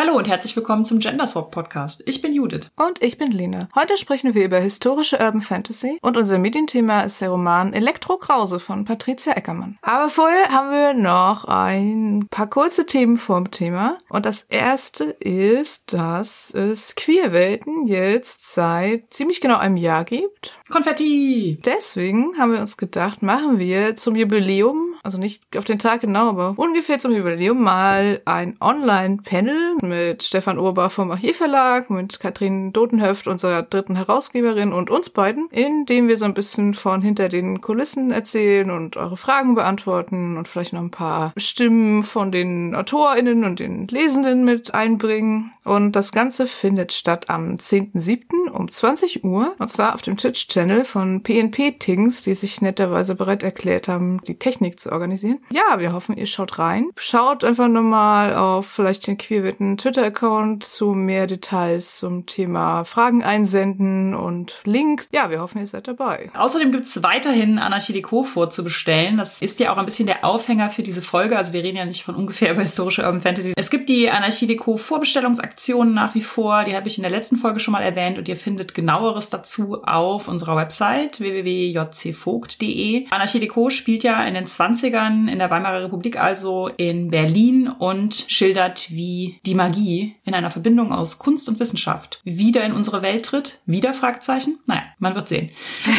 Hallo und herzlich willkommen zum Genderswap Podcast. Ich bin Judith. Und ich bin Lena. Heute sprechen wir über historische Urban Fantasy und unser Medienthema ist der Roman Elektro Krause von Patricia Eckermann. Aber vorher haben wir noch ein paar kurze Themen vom Thema. Und das erste ist, dass es Queerwelten jetzt seit ziemlich genau einem Jahr gibt. Konfetti! Deswegen haben wir uns gedacht, machen wir zum Jubiläum, also nicht auf den Tag genau, aber ungefähr zum Jubiläum mal ein Online-Panel mit Stefan Urbach vom Archivverlag, mit Katrin Dotenhöft, unserer dritten Herausgeberin und uns beiden, in dem wir so ein bisschen von hinter den Kulissen erzählen und eure Fragen beantworten und vielleicht noch ein paar Stimmen von den AutorInnen und den Lesenden mit einbringen. Und das Ganze findet statt am 10.07. um 20 Uhr und zwar auf dem Twitch-Channel von PNP Tings, die sich netterweise bereit erklärt haben, die Technik zu organisieren. Ja, wir hoffen, ihr schaut rein. Schaut einfach nochmal auf vielleicht den Queerwitten Twitter-Account zu mehr Details zum Thema Fragen einsenden und Links. Ja, wir hoffen, ihr seid dabei. Außerdem gibt es weiterhin Anarchie Deco vorzubestellen. Das ist ja auch ein bisschen der Aufhänger für diese Folge. Also wir reden ja nicht von ungefähr über historische Urban Fantasy. Es gibt die Anarchie Deco Vorbestellungsaktionen nach wie vor. Die habe ich in der letzten Folge schon mal erwähnt und ihr findet genaueres dazu auf unserer Website www.jcvogt.de. Anarchie Deco spielt ja in den 20ern in der Weimarer Republik, also in Berlin und schildert, wie die Magie in einer Verbindung aus Kunst und Wissenschaft wieder in unsere Welt tritt? Wieder Fragezeichen? Naja, man wird sehen.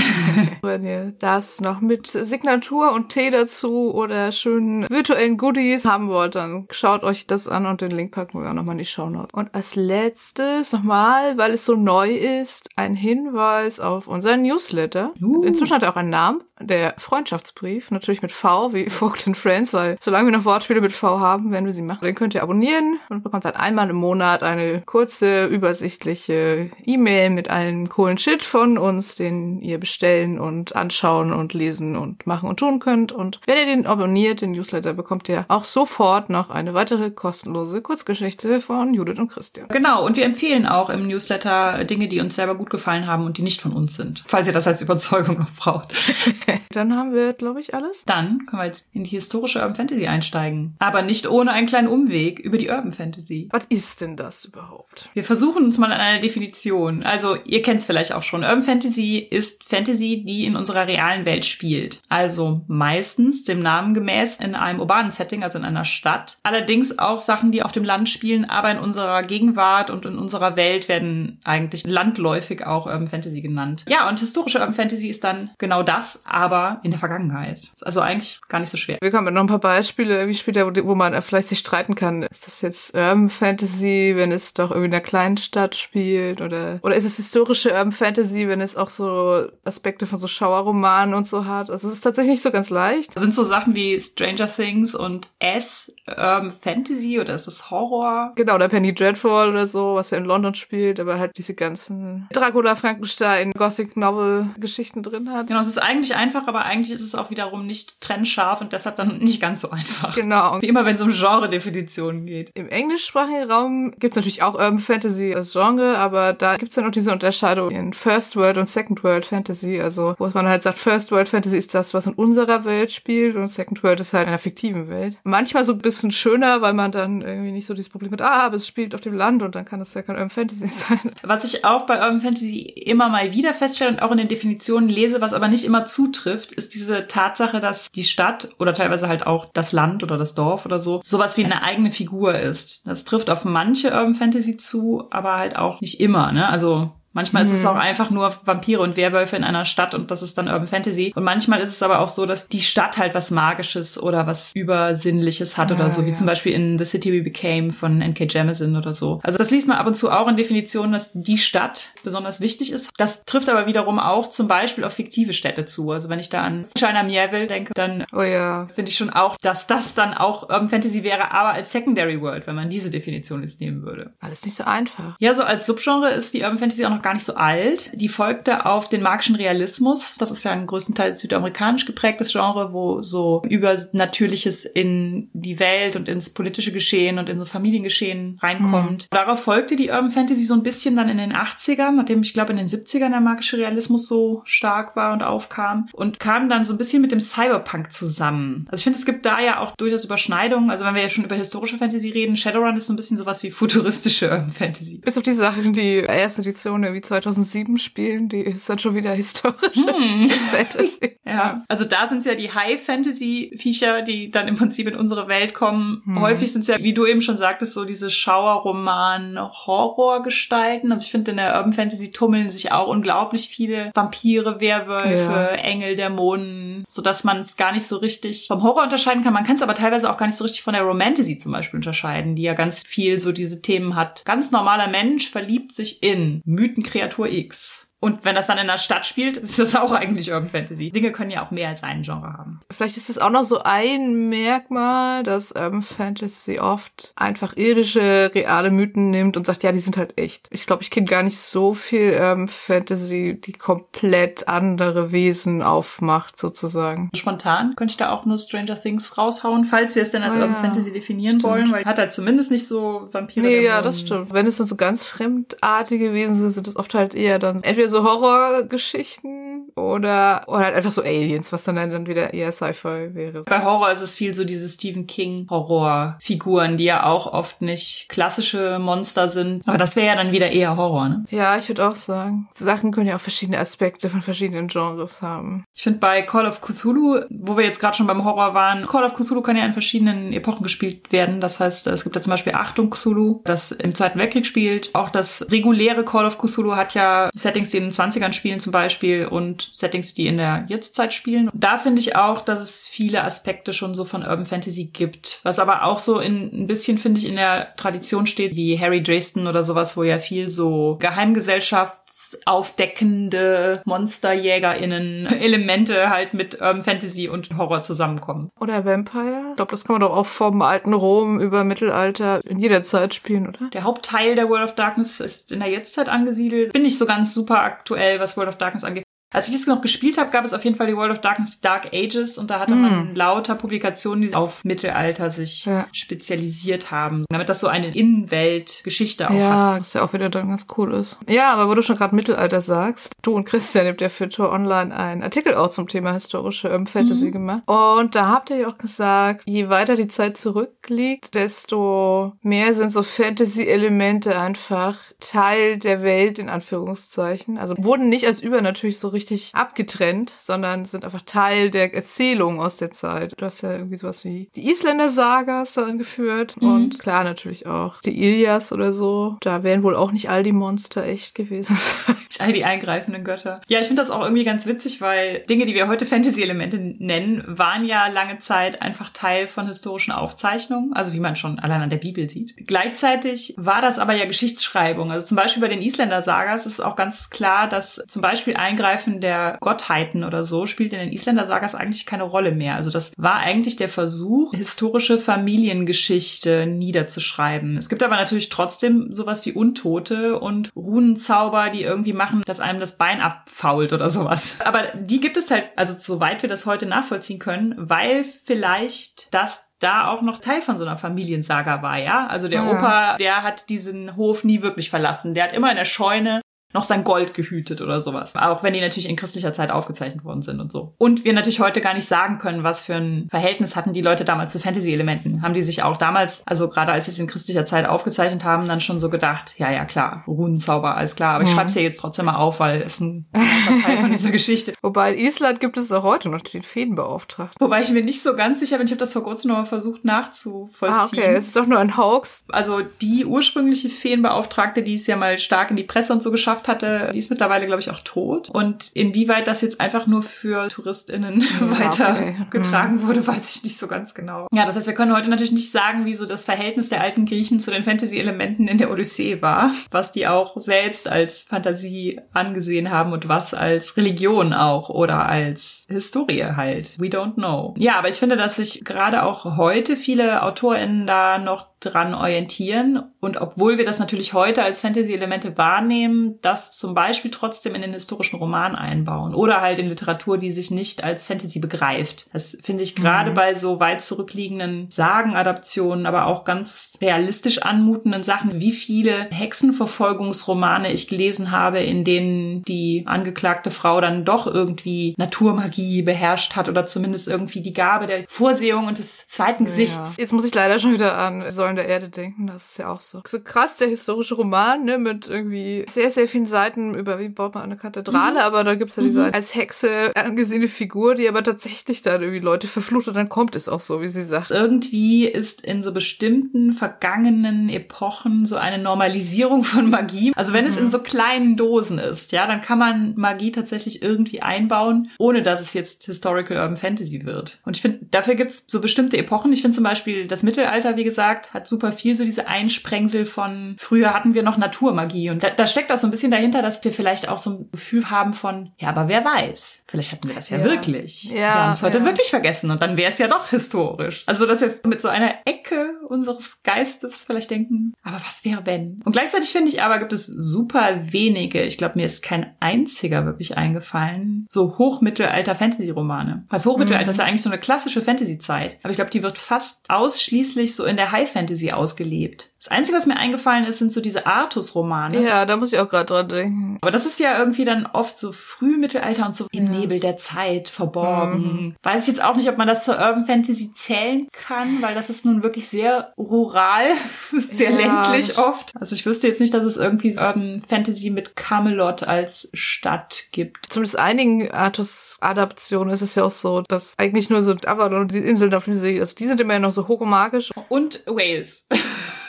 Wenn ihr das noch mit Signatur und Tee dazu oder schönen virtuellen Goodies haben wollt, dann schaut euch das an und den Link packen wir auch nochmal in die Show Notes. Und als letztes nochmal, weil es so neu ist, ein Hinweis auf unseren Newsletter. Uh. Inzwischen hat er auch einen Namen, der Freundschaftsbrief, natürlich mit V wie Vogt and Friends, weil solange wir noch Wortspiele mit V haben, werden wir sie machen. Den könnt ihr abonnieren und bekommt seit einmal im Monat eine kurze, übersichtliche E-Mail mit einem coolen Shit von uns, den ihr bestellen und anschauen und lesen und machen und tun könnt. Und wenn ihr den abonniert, den Newsletter, bekommt ihr auch sofort noch eine weitere kostenlose Kurzgeschichte von Judith und Christian. Genau, und wir empfehlen auch im Newsletter Dinge, die uns selber gut gefallen haben und die nicht von uns sind, falls ihr das als Überzeugung noch braucht. Dann haben wir, glaube ich, alles. Dann können wir jetzt in die historische Urban Fantasy einsteigen. Aber nicht ohne einen kleinen Umweg über die Urban Fantasy. Was ist denn das überhaupt? Wir versuchen uns mal an einer Definition. Also, ihr kennt es vielleicht auch schon. Urban Fantasy ist Fantasy, die in unserer realen Welt spielt. Also meistens dem Namen gemäß in einem urbanen Setting, also in einer Stadt. Allerdings auch Sachen, die auf dem Land spielen, aber in unserer Gegenwart und in unserer Welt werden eigentlich landläufig auch Urban Fantasy genannt. Ja, und historische Urban Fantasy ist dann genau das, aber in der Vergangenheit. Also eigentlich gar nicht so schwer. Wir kommen mit noch ein paar Beispiele wie später, wo man vielleicht sich streiten kann. Ist das jetzt Urban Fantasy, wenn es doch irgendwie in einer kleinen Stadt spielt? Oder, oder ist es historische Urban Fantasy, wenn es auch so Aspekte von so Schauerromanen und so hat? Also es ist tatsächlich nicht so ganz leicht. Sind so Sachen wie Stranger Things und S Urban Fantasy oder ist es Horror? Genau, oder Penny Dreadful oder so, was ja in London spielt, aber halt diese ganzen Dracula, Frankenstein, Gothic Novel Geschichten drin hat. Genau, es ist eigentlich einfach, aber eigentlich ist es auch wiederum nicht trennscharf und deshalb dann nicht ganz so einfach. Genau. Wie immer, wenn es um Genre-Definitionen geht. Im englischsprachigen Raum gibt es natürlich auch Urban Fantasy als Genre, aber da gibt es dann auch diese Unterscheidung in First World und Second World Fantasy. Also, wo man halt sagt, First World Fantasy ist das, was in unserer Welt spielt und Second World ist halt in einer fiktiven Welt. Manchmal so ein bisschen schöner, weil man dann irgendwie nicht so dieses Problem hat, ah, aber es spielt auf dem Land und dann kann es ja kein Urban Fantasy sein. Was ich auch bei Urban Fantasy immer mal wieder feststelle und auch in den Definitionen lese, was aber nicht immer zutrifft, ist diese Tatsache, dass die Stadt oder teilweise halt auch das Land oder das Dorf oder so sowas wie eine eigene Figur ist. Das trifft auf manche Urban Fantasy zu, aber halt auch nicht immer. Ne? Also Manchmal ist es mhm. auch einfach nur Vampire und Werwölfe in einer Stadt und das ist dann Urban Fantasy. Und manchmal ist es aber auch so, dass die Stadt halt was Magisches oder was Übersinnliches hat ja, oder so, wie ja. zum Beispiel in The City We Became von N.K. Jemisin oder so. Also das liest man ab und zu auch in Definitionen, dass die Stadt besonders wichtig ist. Das trifft aber wiederum auch zum Beispiel auf fiktive Städte zu. Also wenn ich da an China Mieville denke, dann oh ja. finde ich schon auch, dass das dann auch Urban Fantasy wäre, aber als Secondary World, wenn man diese Definition jetzt nehmen würde. Alles nicht so einfach. Ja, so als Subgenre ist die Urban Fantasy auch noch noch gar nicht so alt. Die folgte auf den magischen Realismus. Das ist ja ein größtenteils südamerikanisch geprägtes Genre, wo so Übernatürliches in die Welt und ins politische Geschehen und in so Familiengeschehen reinkommt. Mhm. Darauf folgte die Urban Fantasy so ein bisschen dann in den 80ern, nachdem ich glaube in den 70ern der magische Realismus so stark war und aufkam und kam dann so ein bisschen mit dem Cyberpunk zusammen. Also ich finde, es gibt da ja auch durchaus Überschneidungen. Also wenn wir ja schon über historische Fantasy reden, Shadowrun ist so ein bisschen sowas wie futuristische Urban Fantasy. Bis auf die Sachen, die erste Edition irgendwie 2007 spielen, die ist dann schon wieder historische hm. Fantasy. Ja, also da sind es ja die High-Fantasy-Viecher, die dann im Prinzip in unsere Welt kommen. Hm. Häufig sind es ja, wie du eben schon sagtest, so diese Schauerroman-Horrorgestalten. Also ich finde, in der Urban Fantasy tummeln sich auch unglaublich viele Vampire, Werwölfe, ja. Engel, Dämonen, sodass man es gar nicht so richtig vom Horror unterscheiden kann. Man kann es aber teilweise auch gar nicht so richtig von der Romantasy zum Beispiel unterscheiden, die ja ganz viel so diese Themen hat. Ganz normaler Mensch verliebt sich in Mythenkreatur X. Und wenn das dann in der Stadt spielt, ist das auch eigentlich Urban Fantasy. Dinge können ja auch mehr als einen Genre haben. Vielleicht ist das auch noch so ein Merkmal, dass Urban Fantasy oft einfach irdische, reale Mythen nimmt und sagt, ja, die sind halt echt. Ich glaube, ich kenne gar nicht so viel Urban Fantasy, die komplett andere Wesen aufmacht, sozusagen. Spontan könnte ich da auch nur Stranger Things raushauen, falls wir es denn als oh, Urban ja. Fantasy definieren stimmt. wollen, weil hat er zumindest nicht so Vampire. Nee, ja, das stimmt. Wenn es dann so ganz fremdartige Wesen sind, sind das oft halt eher dann entweder so Horrorgeschichten oder, oder halt einfach so Aliens, was dann, dann wieder eher Sci-Fi wäre. Bei Horror ist es viel so diese Stephen King Horrorfiguren, die ja auch oft nicht klassische Monster sind. Aber das wäre ja dann wieder eher Horror, ne? Ja, ich würde auch sagen. Sachen können ja auch verschiedene Aspekte von verschiedenen Genres haben. Ich finde bei Call of Cthulhu, wo wir jetzt gerade schon beim Horror waren, Call of Cthulhu kann ja in verschiedenen Epochen gespielt werden. Das heißt, es gibt ja zum Beispiel Achtung Cthulhu, das im Zweiten Weltkrieg spielt. Auch das reguläre Call of Cthulhu hat ja Settings, die den 20ern spielen zum Beispiel und Settings, die in der Jetztzeit spielen. Da finde ich auch, dass es viele Aspekte schon so von Urban Fantasy gibt. Was aber auch so in, ein bisschen, finde ich, in der Tradition steht, wie Harry Dresden oder sowas, wo ja viel so geheimgesellschaftsaufdeckende MonsterjägerInnen Elemente halt mit Urban Fantasy und Horror zusammenkommen. Oder Vampire? Ich glaube, das kann man doch auch vom alten Rom über Mittelalter in jeder Zeit spielen, oder? Der Hauptteil der World of Darkness ist in der Jetztzeit angesiedelt. Bin nicht so ganz super aktuell, was World of Darkness angeht. Als ich das noch gespielt habe, gab es auf jeden Fall die World of Darkness Dark Ages und da hatte mm. man lauter Publikationen, die auf Mittelalter sich ja. spezialisiert haben, damit das so eine Innenweltgeschichte auch ja, hat. Ja, was ja auch wieder dann ganz cool ist. Ja, aber wo du schon gerade Mittelalter sagst, du und Christian habt ja für Tor Online einen Artikel auch zum Thema historische Urban Fantasy mhm. gemacht. Und da habt ihr ja auch gesagt, je weiter die Zeit zurückliegt, desto mehr sind so Fantasy-Elemente einfach Teil der Welt, in Anführungszeichen. Also wurden nicht als übernatürlich so richtig richtig abgetrennt, sondern sind einfach Teil der Erzählung aus der Zeit. Du hast ja irgendwie sowas wie die Isländer-Sagas da angeführt mhm. und klar natürlich auch die Ilias oder so. Da werden wohl auch nicht all die Monster echt gewesen sein. All die eingreifenden Götter. Ja, ich finde das auch irgendwie ganz witzig, weil Dinge, die wir heute Fantasy-Elemente nennen, waren ja lange Zeit einfach Teil von historischen Aufzeichnungen, also wie man schon allein an der Bibel sieht. Gleichzeitig war das aber ja Geschichtsschreibung. Also zum Beispiel bei den Isländer-Sagas ist auch ganz klar, dass zum Beispiel eingreifen Treffen der Gottheiten oder so spielt in den Isländer-Sagas eigentlich keine Rolle mehr. Also das war eigentlich der Versuch, historische Familiengeschichte niederzuschreiben. Es gibt aber natürlich trotzdem sowas wie Untote und Runenzauber, die irgendwie machen, dass einem das Bein abfault oder sowas. Aber die gibt es halt, also soweit wir das heute nachvollziehen können, weil vielleicht das da auch noch Teil von so einer Familiensaga war, ja? Also der ja. Opa, der hat diesen Hof nie wirklich verlassen. Der hat immer in der Scheune noch sein Gold gehütet oder sowas. Auch wenn die natürlich in christlicher Zeit aufgezeichnet worden sind und so. Und wir natürlich heute gar nicht sagen können, was für ein Verhältnis hatten die Leute damals zu Fantasy-Elementen. Haben die sich auch damals, also gerade als sie es in christlicher Zeit aufgezeichnet haben, dann schon so gedacht, ja, ja, klar, Runenzauber, alles klar. Aber mhm. ich schreibe es ja jetzt trotzdem mal auf, weil es ein großer Teil von dieser Geschichte. Wobei in Island gibt es auch heute noch den Feenbeauftragten. Wobei ich mir nicht so ganz sicher bin, ich habe das vor kurzem noch mal versucht nachzuvollziehen. Ah, okay, es ist doch nur ein Hoax. Also die ursprüngliche Feenbeauftragte, die es ja mal stark in die Presse und so geschafft geschafft hatte, die ist mittlerweile, glaube ich, auch tot. Und inwieweit das jetzt einfach nur für TouristInnen ja, weiter okay. getragen mhm. wurde, weiß ich nicht so ganz genau. Ja, das heißt, wir können heute natürlich nicht sagen, wie so das Verhältnis der alten Griechen zu den Fantasy-Elementen in der Odyssee war, was die auch selbst als Fantasie angesehen haben und was als Religion auch oder als Historie halt. We don't know. Ja, aber ich finde, dass sich gerade auch heute viele AutorInnen da noch dran orientieren. Und obwohl wir das natürlich heute als Fantasy-Elemente wahrnehmen, das zum Beispiel trotzdem in den historischen Roman einbauen oder halt in Literatur, die sich nicht als Fantasy begreift. Das finde ich gerade mhm. bei so weit zurückliegenden Sagenadaptionen, aber auch ganz realistisch anmutenden Sachen, wie viele Hexenverfolgungsromane ich gelesen habe, in denen die angeklagte Frau dann doch irgendwie Naturmagie beherrscht hat oder zumindest irgendwie die Gabe der Vorsehung und des zweiten Gesichts. Ja. Jetzt muss ich leider schon wieder an Säulen der Erde denken, das ist ja auch so. So krass der historische Roman, ne, mit irgendwie sehr, sehr vielen Seiten über, wie baut man eine Kathedrale, mhm. aber da gibt's ja diese mhm. als Hexe angesehene Figur, die aber tatsächlich dann irgendwie Leute verflucht und dann kommt es auch so, wie sie sagt. Irgendwie ist in so bestimmten vergangenen Epochen so eine Normalisierung von Magie. Also wenn mhm. es in so kleinen Dosen ist, ja, dann kann man Magie tatsächlich irgendwie einbauen, ohne dass es jetzt Historical Urban Fantasy wird. Und ich finde, dafür gibt's so bestimmte Epochen. Ich finde zum Beispiel das Mittelalter, wie gesagt, hat super viel so diese Einsprengsel von früher hatten wir noch Naturmagie. Und da, da steckt auch so ein bisschen dahinter, dass wir vielleicht auch so ein Gefühl haben von, ja, aber wer weiß, vielleicht hatten wir das ja, ja. wirklich. Ja, wir haben es heute ja. wirklich vergessen und dann wäre es ja doch historisch. Also, dass wir mit so einer Ecke unseres Geistes vielleicht denken, aber was wäre wenn? Und gleichzeitig finde ich aber, gibt es super wenige, ich glaube, mir ist kein einziger wirklich eingefallen, so Hochmittelalter-Fantasy-Romane. Was Hochmittelalter mhm. ist ja eigentlich so eine klassische Fantasy-Zeit. Aber ich glaube, die wird fast ausschließlich so in der High-Fantasy ausgelebt. Das Einzige, was mir eingefallen ist, sind so diese Artus-Romane. Ja, da muss ich auch gerade dran denken. Aber das ist ja irgendwie dann oft so Frühmittelalter und so im ja. Nebel der Zeit verborgen. Mhm. Weiß ich jetzt auch nicht, ob man das zur Urban Fantasy zählen kann, weil das ist nun wirklich sehr rural, sehr ja, ländlich oft. Also ich wüsste jetzt nicht, dass es irgendwie Urban Fantasy mit Camelot als Stadt gibt. Zumindest einigen Artus-Adaptionen ist es ja auch so, dass eigentlich nur so Avalon und die Inseln auf dem See, also die sind immer noch so hochomagisch. Und Wales.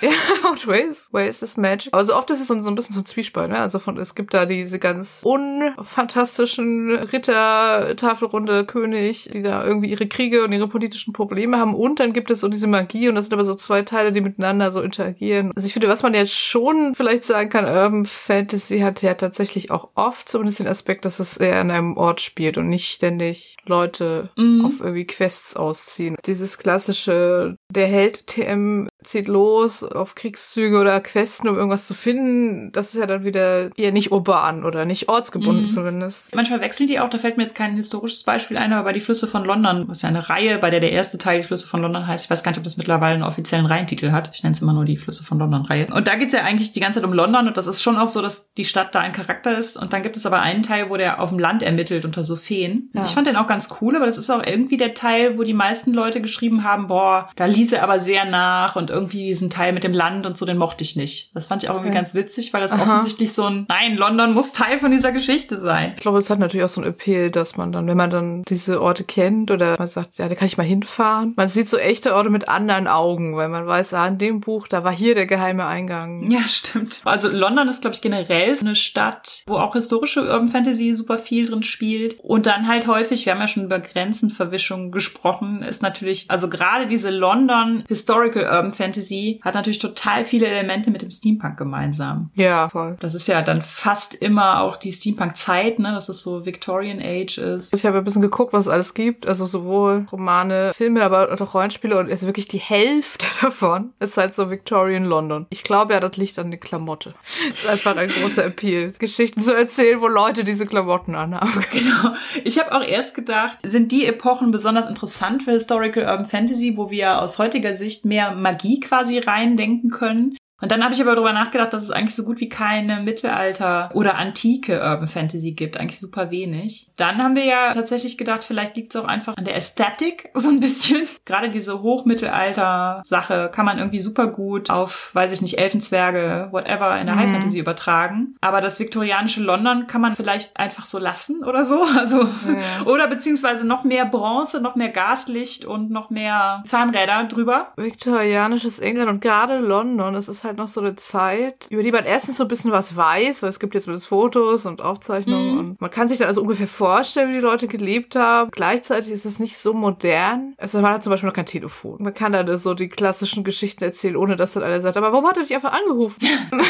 ja, und Wales. Wales ist Magic. Aber so oft ist es so ein bisschen so ein Zwiespalt, ne? Also von, es gibt da diese ganz unfantastischen Ritter, Tafelrunde, König, die da irgendwie ihre Kriege und ihre politischen Probleme haben. Und dann gibt es so diese Magie und das sind aber so zwei Teile, die miteinander so interagieren. Also ich finde, was man jetzt schon vielleicht sagen kann, Urban Fantasy hat ja tatsächlich auch oft zumindest den Aspekt, dass es eher an einem Ort spielt und nicht ständig Leute mhm. auf irgendwie Quests ausziehen. Dieses klassische, der Held TM zieht los auf Kriegszüge oder Questen, um irgendwas zu finden. Das ist ja dann wieder eher nicht urban oder nicht ortsgebunden mhm. zumindest. Manchmal wechseln die auch, da fällt mir jetzt kein historisches Beispiel ein, aber bei die Flüsse von London, was ja eine Reihe, bei der der erste Teil die Flüsse von London heißt. Ich weiß gar nicht, ob das mittlerweile einen offiziellen Reihentitel hat. Ich nenne es immer nur die Flüsse von London Reihe. Und da geht's ja eigentlich die ganze Zeit um London und das ist schon auch so, dass die Stadt da ein Charakter ist. Und dann gibt es aber einen Teil, wo der auf dem Land ermittelt unter so Feen. Ja. Ich fand den auch ganz cool, aber das ist auch irgendwie der Teil, wo die meisten Leute geschrieben haben, boah, da ließ er aber sehr nach und irgendwie diesen Teil mit dem Land und so, den mochte ich nicht. Das fand ich auch irgendwie ganz witzig, weil das Aha. offensichtlich so ein, nein, London muss Teil von dieser Geschichte sein. Ich glaube, es hat natürlich auch so ein Appeal, dass man dann, wenn man dann diese Orte kennt oder man sagt, ja, da kann ich mal hinfahren. Man sieht so echte Orte mit anderen Augen, weil man weiß, ah, in dem Buch, da war hier der geheime Eingang. Ja, stimmt. Also London ist, glaube ich, generell eine Stadt, wo auch historische Urban Fantasy super viel drin spielt. Und dann halt häufig, wir haben ja schon über Grenzenverwischung gesprochen, ist natürlich, also gerade diese London Historical Urban Fantasy hat natürlich total viele Elemente mit dem Steampunk gemeinsam. Ja, voll. Das ist ja dann fast immer auch die Steampunk-Zeit, ne, dass es so Victorian Age ist. Ich habe ein bisschen geguckt, was es alles gibt. Also sowohl Romane, Filme, aber auch Rollenspiele und also wirklich die Hälfte davon ist halt so Victorian London. Ich glaube ja, das liegt an der Klamotte. Das ist einfach ein großer Appeal. Geschichten zu erzählen, wo Leute diese Klamotten anhaben. Genau. Ich habe auch erst gedacht, sind die Epochen besonders interessant für Historical Urban Fantasy, wo wir aus heutiger Sicht mehr Magie quasi reindenken können? Und dann habe ich aber darüber nachgedacht, dass es eigentlich so gut wie keine Mittelalter- oder antike Urban Fantasy gibt. Eigentlich super wenig. Dann haben wir ja tatsächlich gedacht, vielleicht liegt es auch einfach an der Ästhetik so ein bisschen. Gerade diese Hochmittelalter-Sache kann man irgendwie super gut auf, weiß ich nicht, Elfenzwerge, whatever, in der mhm. High Fantasy übertragen. Aber das viktorianische London kann man vielleicht einfach so lassen oder so. Also, ja. oder beziehungsweise noch mehr Bronze, noch mehr Gaslicht und noch mehr Zahnräder drüber. Viktorianisches England und gerade London, das ist halt halt noch so eine Zeit, über die man erstens so ein bisschen was weiß, weil es gibt jetzt mit Fotos und Aufzeichnungen mhm. und man kann sich dann also ungefähr vorstellen, wie die Leute gelebt haben. Gleichzeitig ist es nicht so modern. Also man hat zum Beispiel noch kein Telefon. Man kann dann so die klassischen Geschichten erzählen, ohne dass dann einer sagt, aber warum hat er dich einfach angerufen?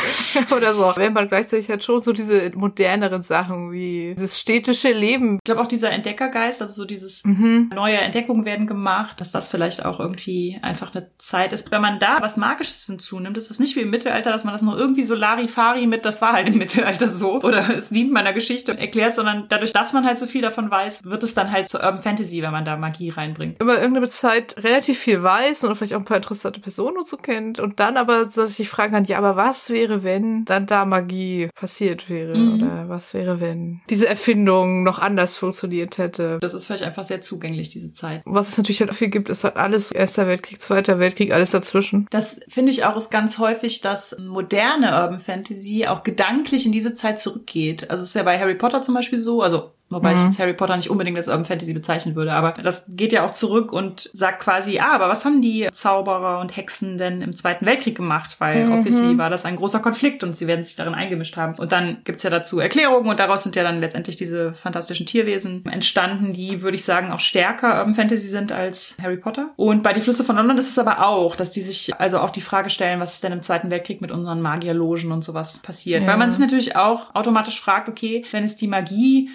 oder so. Wenn man gleichzeitig halt schon so diese moderneren Sachen wie dieses städtische Leben. Ich glaube auch dieser Entdeckergeist, also so dieses Mhm. neue Entdeckungen werden gemacht, dass das vielleicht auch irgendwie einfach eine Zeit ist. Wenn man da was Magisches hinzunimmt, ist das nicht wie im Mittelalter, dass man das noch irgendwie so Larifari mit, das war halt im Mittelalter so, oder es dient meiner Geschichte erklärt, sondern dadurch, dass man halt so viel davon weiß, wird es dann halt zur Urban Fantasy, wenn man da Magie reinbringt. Über irgendeine Zeit relativ viel weiß und vielleicht auch ein paar interessante Personen und so kennt und dann aber sich fragen kann, ja, aber was wäre, wenn dann da Magie passiert wäre? Mhm. Oder was wäre, wenn diese Erfindung noch anders funktioniert hätte? Das ist vielleicht einfach sehr zugänglich, diese Zeit. Was es natürlich halt viel gibt, ist halt alles Erster Weltkrieg, Zweiter Weltkrieg, alles dazwischen. Das finde ich auch ist ganz häufig, dass moderne Urban Fantasy auch gedanklich in diese Zeit zurückgeht. Also es ist ja bei Harry Potter zum Beispiel so, also wobei ich Mhm. jetzt Harry Potter nicht unbedingt als Urban Fantasy bezeichnen würde, aber das geht ja auch zurück und sagt quasi, ah, aber was haben die Zauberer und Hexen denn im Zweiten Weltkrieg gemacht? Weil Mhm. obviously war das ein großer Konflikt und sie werden sich darin eingemischt haben. Und dann gibt's ja dazu Erklärungen und daraus sind ja dann letztendlich diese fantastischen Tierwesen entstanden, die, würde ich sagen, auch stärker Urban Fantasy sind als Harry Potter. Und bei Die Flüsse von London ist es aber auch, dass die sich also auch die Frage stellen, was ist denn im Zweiten Weltkrieg mit unseren Magierlogen und sowas passiert. Ja. Weil man sich natürlich auch automatisch fragt, okay, wenn es die Magie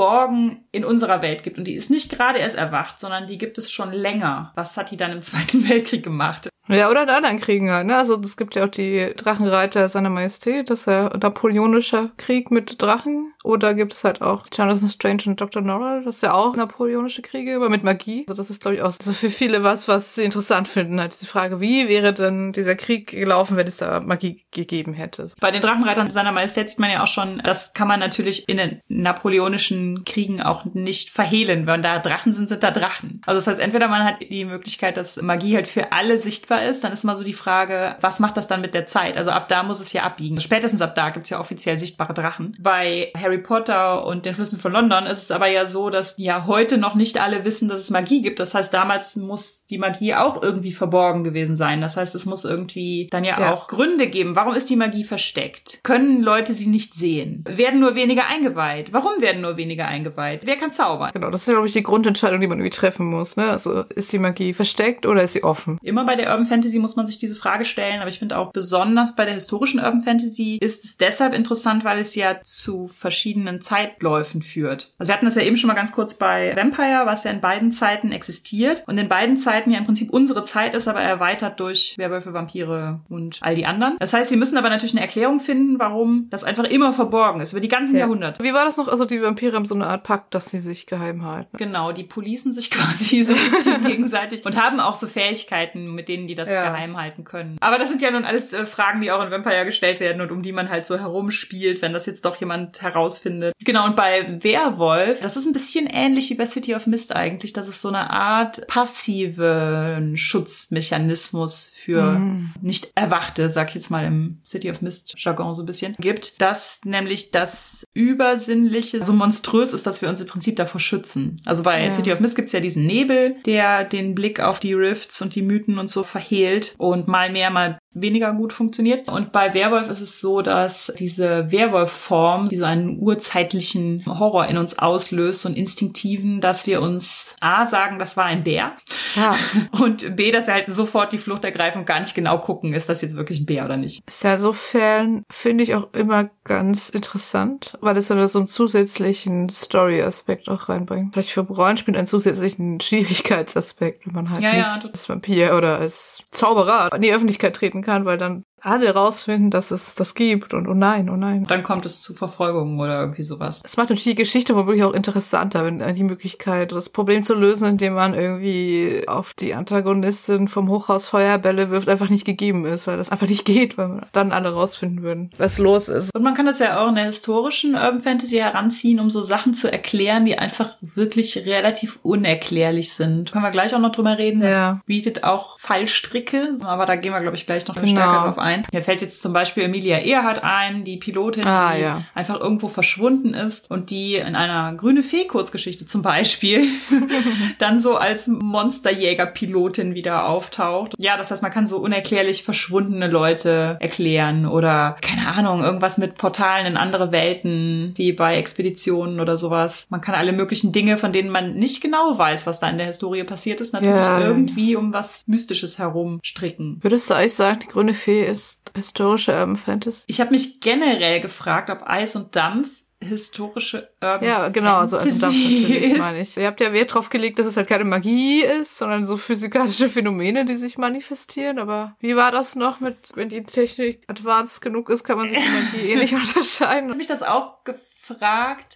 verborgen in unserer Welt gibt und die ist nicht gerade erst erwacht, sondern die gibt es schon länger. Was hat die dann im Zweiten Weltkrieg gemacht? Ja, oder in anderen Kriegen halt, ne? Also es gibt ja auch die Drachenreiter seiner Majestät, das ist ja napoleonischer Krieg mit Drachen. Oder gibt es halt auch Jonathan Strange und Dr. Norrell, das ist ja auch napoleonische Kriege, aber mit Magie. Also das ist, glaube ich, auch so für viele was, was sie interessant finden. Halt diese Frage, wie wäre denn dieser Krieg gelaufen, wenn es da Magie gegeben hätte? Bei den Drachenreitern seiner Majestät sieht man ja auch schon, das kann man natürlich in den napoleonischen Kriegen auch nicht verhehlen. Wenn da Drachen sind, sind da Drachen. Also das heißt, entweder man hat die Möglichkeit, dass Magie halt für alle sichtbar ist, dann ist immer so die Frage, was macht das dann mit der Zeit? Also ab da muss es ja abbiegen. Spätestens ab da gibt's ja offiziell sichtbare Drachen. Bei Harry Potter und den Flüssen von London ist es aber ja so, dass ja heute noch nicht alle wissen, dass es Magie gibt. Das heißt, damals muss die Magie auch irgendwie verborgen gewesen sein. Das heißt, es muss irgendwie dann ja, Ja. auch Gründe geben. Warum ist die Magie versteckt? Können Leute sie nicht sehen? Werden nur weniger eingeweiht? Warum werden nur weniger eingeweiht? Wer kann zaubern? Genau, das ist, glaube ich, die Grundentscheidung, die man irgendwie treffen muss. Ne? Also ist die Magie versteckt oder ist sie offen? Immer bei der Urban Fantasy muss man sich diese Frage stellen, aber ich finde auch besonders bei der historischen Urban Fantasy ist es deshalb interessant, weil es ja zu verschiedenen Zeitläufen führt. Also wir hatten das ja eben schon mal ganz kurz bei Vampire, was ja in beiden Zeiten existiert und in beiden Zeiten ja im Prinzip unsere Zeit ist, aber erweitert durch Werwölfe, Vampire und all die anderen. Das heißt, sie müssen aber natürlich eine Erklärung finden, warum das einfach immer verborgen ist, über die ganzen Ja. Jahrhunderte. Wie war das noch? Also die Vampire haben so eine Art Pakt, dass sie sich geheim halten. Genau, die policen sich quasi so ein bisschen gegenseitig und haben auch so Fähigkeiten, mit denen die das Ja. geheim halten können. Aber das sind ja nun alles äh, Fragen, die auch in Vampire gestellt werden und um die man halt so herumspielt, wenn das jetzt doch jemand herausfindet. Genau, und bei Werwolf, das ist ein bisschen ähnlich wie bei City of Mist eigentlich, dass es so eine Art passiven Schutzmechanismus für Mhm. nicht Erwachte, sag ich jetzt mal im City of Mist Jargon so ein bisschen, gibt, dass nämlich das Übersinnliche so monströs ist, dass wir uns im Prinzip davor schützen. Also bei Ja. City of Mist gibt's ja diesen Nebel, der den Blick auf die Rifts und die Mythen und so verhehlt und mal mehr, mal weniger gut funktioniert. Und bei Werwolf ist es so, dass diese Werwolf-Form, die so einen urzeitlichen Horror in uns auslöst, so einen instinktiven, dass wir uns A sagen, das war ein Bär Ja. und B, dass wir halt sofort die Flucht ergreifen und gar nicht genau gucken, ist das jetzt wirklich ein Bär oder nicht. Ist ja insofern, finde ich auch immer ganz interessant, weil es ja so einen zusätzlichen Story-Aspekt auch reinbringt. Vielleicht für Rollenspiel einen zusätzlichen Schwierigkeitsaspekt, wenn man halt Ja, nicht ja, als Vampir oder als Zauberer in die Öffentlichkeit treten kann, weil dann alle rausfinden, dass es das gibt und oh nein, oh nein. Dann kommt es zu Verfolgungen oder irgendwie sowas. Es macht natürlich die Geschichte womöglich auch interessanter, wenn äh, die Möglichkeit, das Problem zu lösen, indem man irgendwie auf die Antagonistin vom Hochhaus Feuerbälle wirft, einfach nicht gegeben ist, weil das einfach nicht geht, weil wir dann alle rausfinden würden, was los ist. Und man kann das ja auch in der historischen Urban Fantasy heranziehen, um so Sachen zu erklären, die einfach wirklich relativ unerklärlich sind. Können wir gleich auch noch drüber reden. Das Ja. bietet auch Fallstricke, aber da gehen wir, glaube ich, gleich noch Genau. stärker drauf ein. Mir fällt jetzt zum Beispiel Emilia Earhart ein, die Pilotin, Ah, die ja. einfach irgendwo verschwunden ist und die in einer grüne Fee-Kurzgeschichte zum Beispiel dann so als Monsterjäger-Pilotin wieder auftaucht. Ja, das heißt, man kann so unerklärlich verschwundene Leute erklären oder, keine Ahnung, irgendwas mit Portalen in andere Welten, wie bei Expeditionen oder sowas. Man kann alle möglichen Dinge, von denen man nicht genau weiß, was da in der Historie passiert ist, natürlich Ja. irgendwie um was Mystisches herum stricken. Würdest du eigentlich sagen, die grüne Fee ist ist historische Urban Fantasy. Ich habe mich generell gefragt, ob Eis und Dampf historische Urban Ja, genau, also Eis und Dampf natürlich, meine ich. Ihr habt ja Wert drauf gelegt, dass es halt keine Magie ist, sondern so physikalische Phänomene, die sich manifestieren. Aber wie war das noch mit, wenn die Technik advanced genug ist, kann man sich die Magie eh nicht unterscheiden? habe mich das auch gefragt.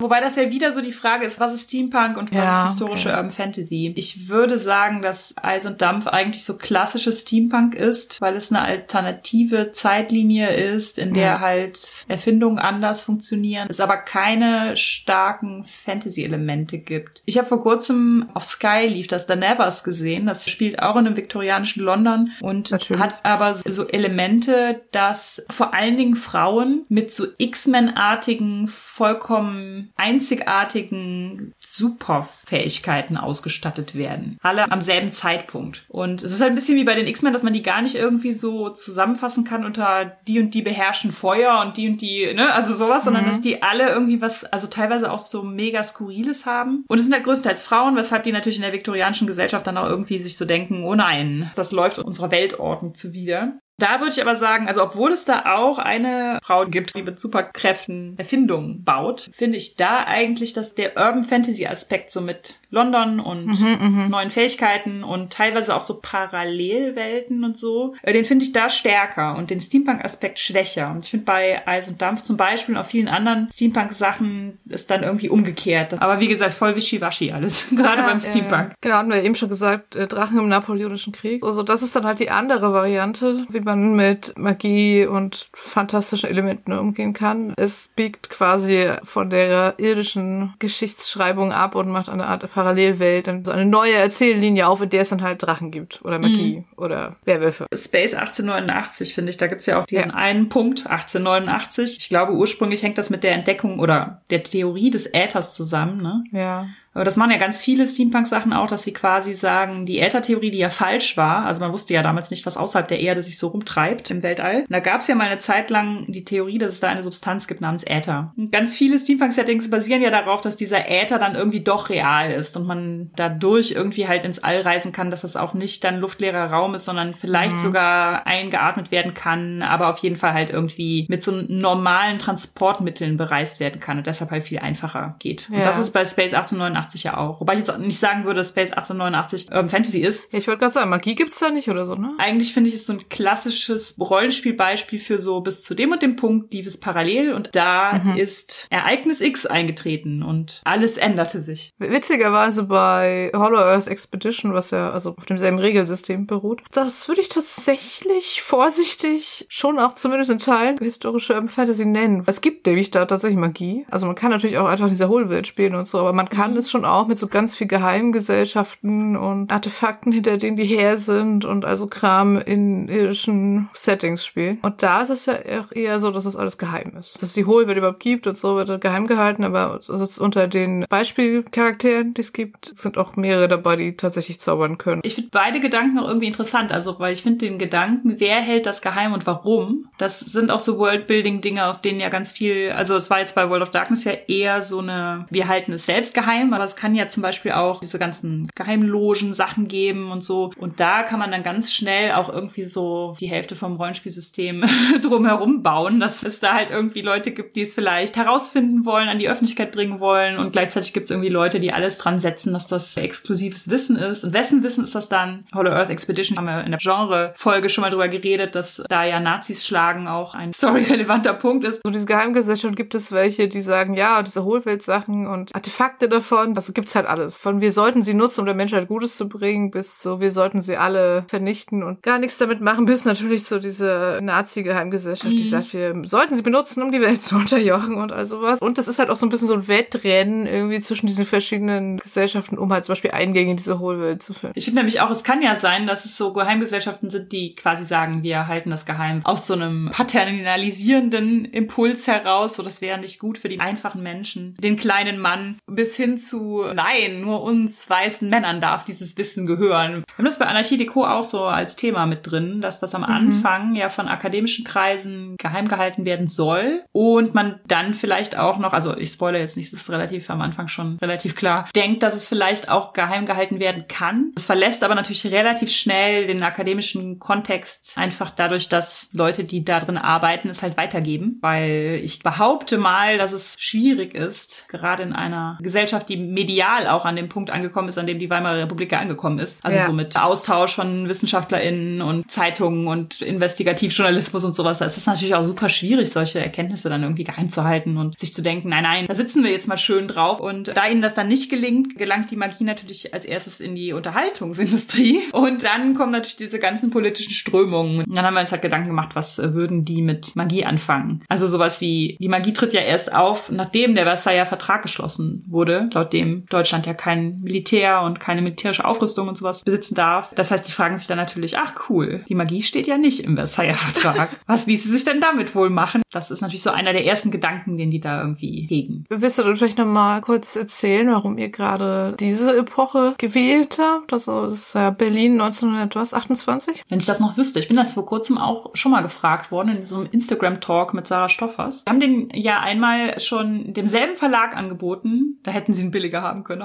Wobei das ja wieder so die Frage ist, was ist Steampunk und was Ja, ist historische okay. Urban Fantasy? Ich würde sagen, dass Eis und Dampf eigentlich so klassisches Steampunk ist, weil es eine alternative Zeitlinie ist, in der Ja. halt Erfindungen anders funktionieren, es aber keine starken Fantasy-Elemente gibt. Ich habe vor kurzem auf Sky lief das The Nevers gesehen. Das spielt auch in einem viktorianischen London und Natürlich. hat aber so Elemente, dass vor allen Dingen Frauen mit so X-Men-artigen, vollkommen einzigartigen Superfähigkeiten ausgestattet werden. Alle am selben Zeitpunkt. Und es ist halt ein bisschen wie bei den X-Men, dass man die gar nicht irgendwie so zusammenfassen kann unter die und die beherrschen Feuer und die und die, ne, also sowas, sondern dass die alle irgendwie was, also teilweise auch so mega Skurriles haben. Und es sind halt größtenteils Frauen, weshalb die natürlich in der viktorianischen Gesellschaft dann auch irgendwie sich so denken, oh nein, das läuft unserer Weltordnung zuwider. Da würde ich aber sagen, also obwohl es da auch eine Frau gibt, die mit Superkräften Erfindungen baut, finde ich da eigentlich, dass der Urban Fantasy Aspekt so mit London und Mhm, neuen Fähigkeiten und teilweise auch so Parallelwelten und so, äh, den finde ich da stärker und den Steampunk-Aspekt schwächer. Und ich finde bei Eis und Dampf zum Beispiel und auf vielen anderen Steampunk-Sachen ist dann irgendwie umgekehrt. Aber wie gesagt, voll wischiwaschi alles, gerade Ja, beim Steampunk. ja. Genau, hatten wir eben schon gesagt, äh, Drachen im Napoleonischen Krieg. Also das ist dann halt die andere Variante, wie man mit Magie und fantastischen Elementen umgehen kann. Es biegt quasi von der irdischen Geschichtsschreibung ab und macht eine Art Parallelwelt, so eine neue Erzähllinie auf, in der es dann halt Drachen gibt oder Magie oder Werwölfe. Space 1889, finde ich. Da gibt's ja auch diesen einen Punkt, 1889. Ich glaube, ursprünglich hängt das mit der Entdeckung oder der Theorie des Äthers zusammen. Ne? Ja. Aber das machen ja ganz viele Steampunk-Sachen auch, dass sie quasi sagen, die Äthertheorie, die ja falsch war, also man wusste ja damals nicht, was außerhalb der Erde sich so rumtreibt im Weltall. Und da gab es ja mal eine Zeit lang die Theorie, dass es da eine Substanz gibt namens Äther. Und ganz viele Steampunk-Settings basieren ja darauf, dass dieser Äther dann irgendwie doch real ist und man dadurch irgendwie halt ins All reisen kann, dass das auch nicht dann luftleerer Raum ist, sondern vielleicht sogar eingeatmet werden kann, aber auf jeden Fall halt irgendwie mit so normalen Transportmitteln bereist werden kann und deshalb halt viel einfacher geht. Und Ja. das ist bei Space 1889 ja auch. Wobei ich jetzt nicht sagen würde, dass Space 1889 Urban Fantasy ist. Ja, ich wollte gerade sagen, Magie gibt's da nicht oder so, ne? Eigentlich finde ich es so ein klassisches Rollenspielbeispiel für so bis zu dem und dem Punkt lief es parallel und da ist Ereignis X eingetreten und alles änderte sich. Witzigerweise bei Hollow Earth Expedition, was ja also auf demselben Regelsystem beruht, das würde ich tatsächlich vorsichtig schon auch zumindest in Teilen historische Urban Fantasy nennen. Es gibt nämlich da tatsächlich Magie. Also man kann natürlich auch einfach diese Hohlwelt spielen und so, aber man kann es schon auch mit so ganz viel Geheimgesellschaften und Artefakten, hinter denen die her sind und also Kram in irdischen Settings spielen. Und da ist es ja auch eher so, dass das alles geheim ist. Dass die Hohlwelt überhaupt gibt und so wird geheim gehalten, aber ist unter den Beispielcharakteren, die es gibt, sind auch mehrere dabei, die tatsächlich zaubern können. Ich finde beide Gedanken auch irgendwie interessant, also weil ich finde den Gedanken, wer hält das geheim und warum, das sind auch so Worldbuilding-Dinge, auf denen ja ganz viel, also es war jetzt bei World of Darkness ja eher so eine, wir halten es selbst geheim, aber es kann ja zum Beispiel auch diese ganzen Geheimlogen-Sachen geben und so. Und da kann man dann ganz schnell auch irgendwie so die Hälfte vom Rollenspielsystem drumherum bauen, dass es da halt irgendwie Leute gibt, die es vielleicht herausfinden wollen, an die Öffentlichkeit bringen wollen und gleichzeitig gibt es irgendwie Leute, die alles dran setzen, dass das exklusives Wissen ist. Und wessen Wissen ist das dann? Hollow Earth Expedition haben wir in der Genre-Folge schon mal drüber geredet, dass da ja Nazis schlagen auch ein storyrelevanter Punkt ist. So diese Geheimgesellschaft gibt es welche, die sagen, ja, diese Hohlwelt-Sachen und Artefakte davon, also gibt's halt alles. Von wir sollten sie nutzen, um der Menschheit Gutes zu bringen, bis so wir sollten sie alle vernichten und gar nichts damit machen, bis natürlich so diese Nazi-Geheimgesellschaft, die sagt, wir sollten sie benutzen, um die Welt zu unterjochen und all sowas. Und das ist halt auch so ein bisschen so ein Wettrennen irgendwie zwischen diesen verschiedenen Gesellschaften, um halt zum Beispiel Eingänge in diese Hohlwelt zu finden. Ich finde nämlich auch, es kann ja sein, dass es so Geheimgesellschaften sind, die quasi sagen, wir halten das geheim aus so einem paternalisierenden Impuls heraus, so das wäre nicht gut für die einfachen Menschen, den kleinen Mann, bis hin zu zu, nein, nur uns weißen Männern darf dieses Wissen gehören. Wir haben das bei Anarchie Deco auch so als Thema mit drin, dass das am mhm. Anfang ja von akademischen Kreisen geheim gehalten werden soll und man dann vielleicht auch noch, also ich spoilere jetzt nicht, das ist relativ am Anfang schon relativ klar, denkt, dass es vielleicht auch geheim gehalten werden kann. Es verlässt aber natürlich relativ schnell den akademischen Kontext einfach dadurch, dass Leute, die da drin arbeiten, es halt weitergeben, weil ich behaupte mal, dass es schwierig ist, gerade in einer Gesellschaft, die medial auch an dem Punkt angekommen ist, an dem die Weimarer Republik angekommen ist. Also ja. so mit Austausch von WissenschaftlerInnen und Zeitungen und Investigativjournalismus und sowas. Da ist es natürlich auch super schwierig, solche Erkenntnisse dann irgendwie geheim zu halten und sich zu denken, nein, nein, da sitzen wir jetzt mal schön drauf. Und da ihnen das dann nicht gelingt, gelangt die Magie natürlich als erstes in die Unterhaltungsindustrie. Und dann kommen natürlich diese ganzen politischen Strömungen. Und dann haben wir uns halt Gedanken gemacht, was würden die mit Magie anfangen? Also sowas wie, die Magie tritt ja erst auf, nachdem der Versailler Vertrag geschlossen wurde, laut dem Deutschland ja kein Militär und keine militärische Aufrüstung und sowas besitzen darf. Das heißt, die fragen sich dann natürlich, ach cool, die Magie steht ja nicht im Versailler Vertrag. Was ließe sich denn damit wohl machen? Das ist natürlich so einer der ersten Gedanken, den die da irgendwie hegen. Willst du vielleicht noch mal kurz erzählen, warum ihr gerade diese Epoche gewählt habt? Also das ist ja Berlin 1928. Wenn ich das noch wüsste. Ich bin das vor kurzem auch schon mal gefragt worden in so einem Instagram-Talk mit Sarah Stoffers. Wir haben den ja einmal schon demselben Verlag angeboten. Da hätten sie ihn billiger haben können.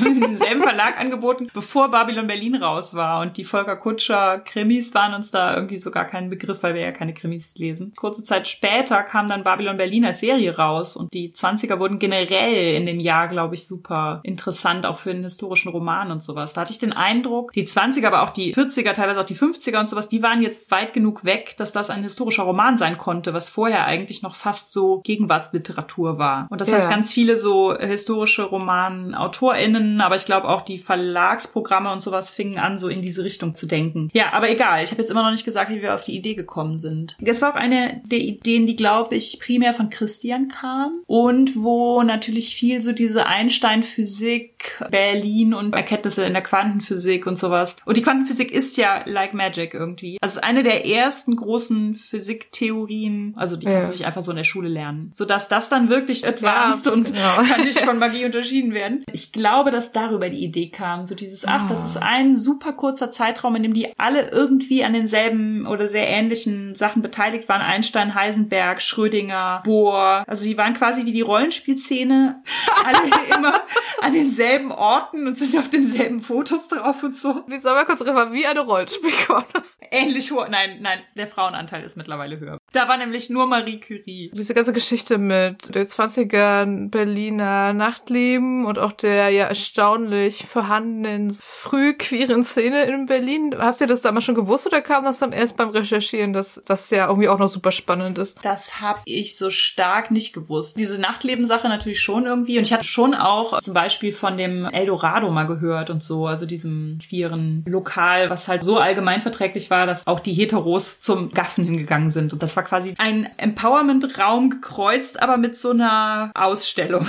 demselben Verlag angeboten, bevor Babylon Berlin raus war. Und die Volker Kutscher Krimis waren uns da irgendwie so gar kein Begriff, weil wir ja keine Krimis lesen. Kurze Zeit später kam dann Babylon Berlin als Serie raus und die 20er wurden generell in dem Jahr, glaube ich, super interessant, auch für einen historischen Roman und sowas. Da hatte ich den Eindruck, die 20er, aber auch die 40er, teilweise auch die 50er und sowas, die waren jetzt weit genug weg, dass das ein historischer Roman sein konnte, was vorher eigentlich noch fast so Gegenwartsliteratur war. Und das ja. heißt, ganz viele so historische Roman-AutorInnen, aber ich glaube auch die Verlagsprogramme und sowas fingen an, so in diese Richtung zu denken. Ja, aber egal. Ich habe jetzt immer noch nicht gesagt, wie wir auf die Idee gekommen sind. Das war auch eine der Ideen, die, glaube ich, primär von Christian kam und wo natürlich viel so diese Einstein-Physik, Berlin und Erkenntnisse in der Quantenphysik und sowas. Und die Quantenphysik ist ja like magic irgendwie. Also eine der ersten großen Physiktheorien, also die kannst du nicht einfach so in der Schule lernen, sodass das dann wirklich advanced ja, und genau. kann nicht von Magie unterschieden werden. Ich glaube, dass darüber die Idee kam, so dieses, ach, das ist ein super kurzer Zeitraum, in dem die alle irgendwie an denselben oder sehr ähnlichen Sachen beteiligt waren. Einstein, Heisenberg, Schrödinger, Bohr. Also die waren quasi wie die Rollenspielszene, alle immer an denselben Orten und sind auf denselben Fotos drauf und so. Ich soll mal kurz referieren, wie eine Rollenspielkarte. Ähnlich hoch. Nein, nein, der Frauenanteil ist mittlerweile höher. Da war nämlich nur Marie Curie. Diese ganze Geschichte mit den 20ern Berliner Nachtleben und auch der ja erstaunlich vorhandenen frühqueeren Szene in Berlin. Habt ihr das damals schon gewusst oder kam das dann erst beim Recherchieren, dass das ja irgendwie auch noch super spannend ist? Das habe ich so stark nicht gewusst. Diese Nachtlebensache natürlich schon irgendwie. Und ich hatte schon auch zum Beispiel von dem Eldorado mal gehört und so, also diesem queeren Lokal, was halt so allgemein verträglich war, dass auch die Heteros zum Gaffen hingegangen sind. Und das war quasi ein Empowerment-Raum gekreuzt, aber mit so einer Ausstellung.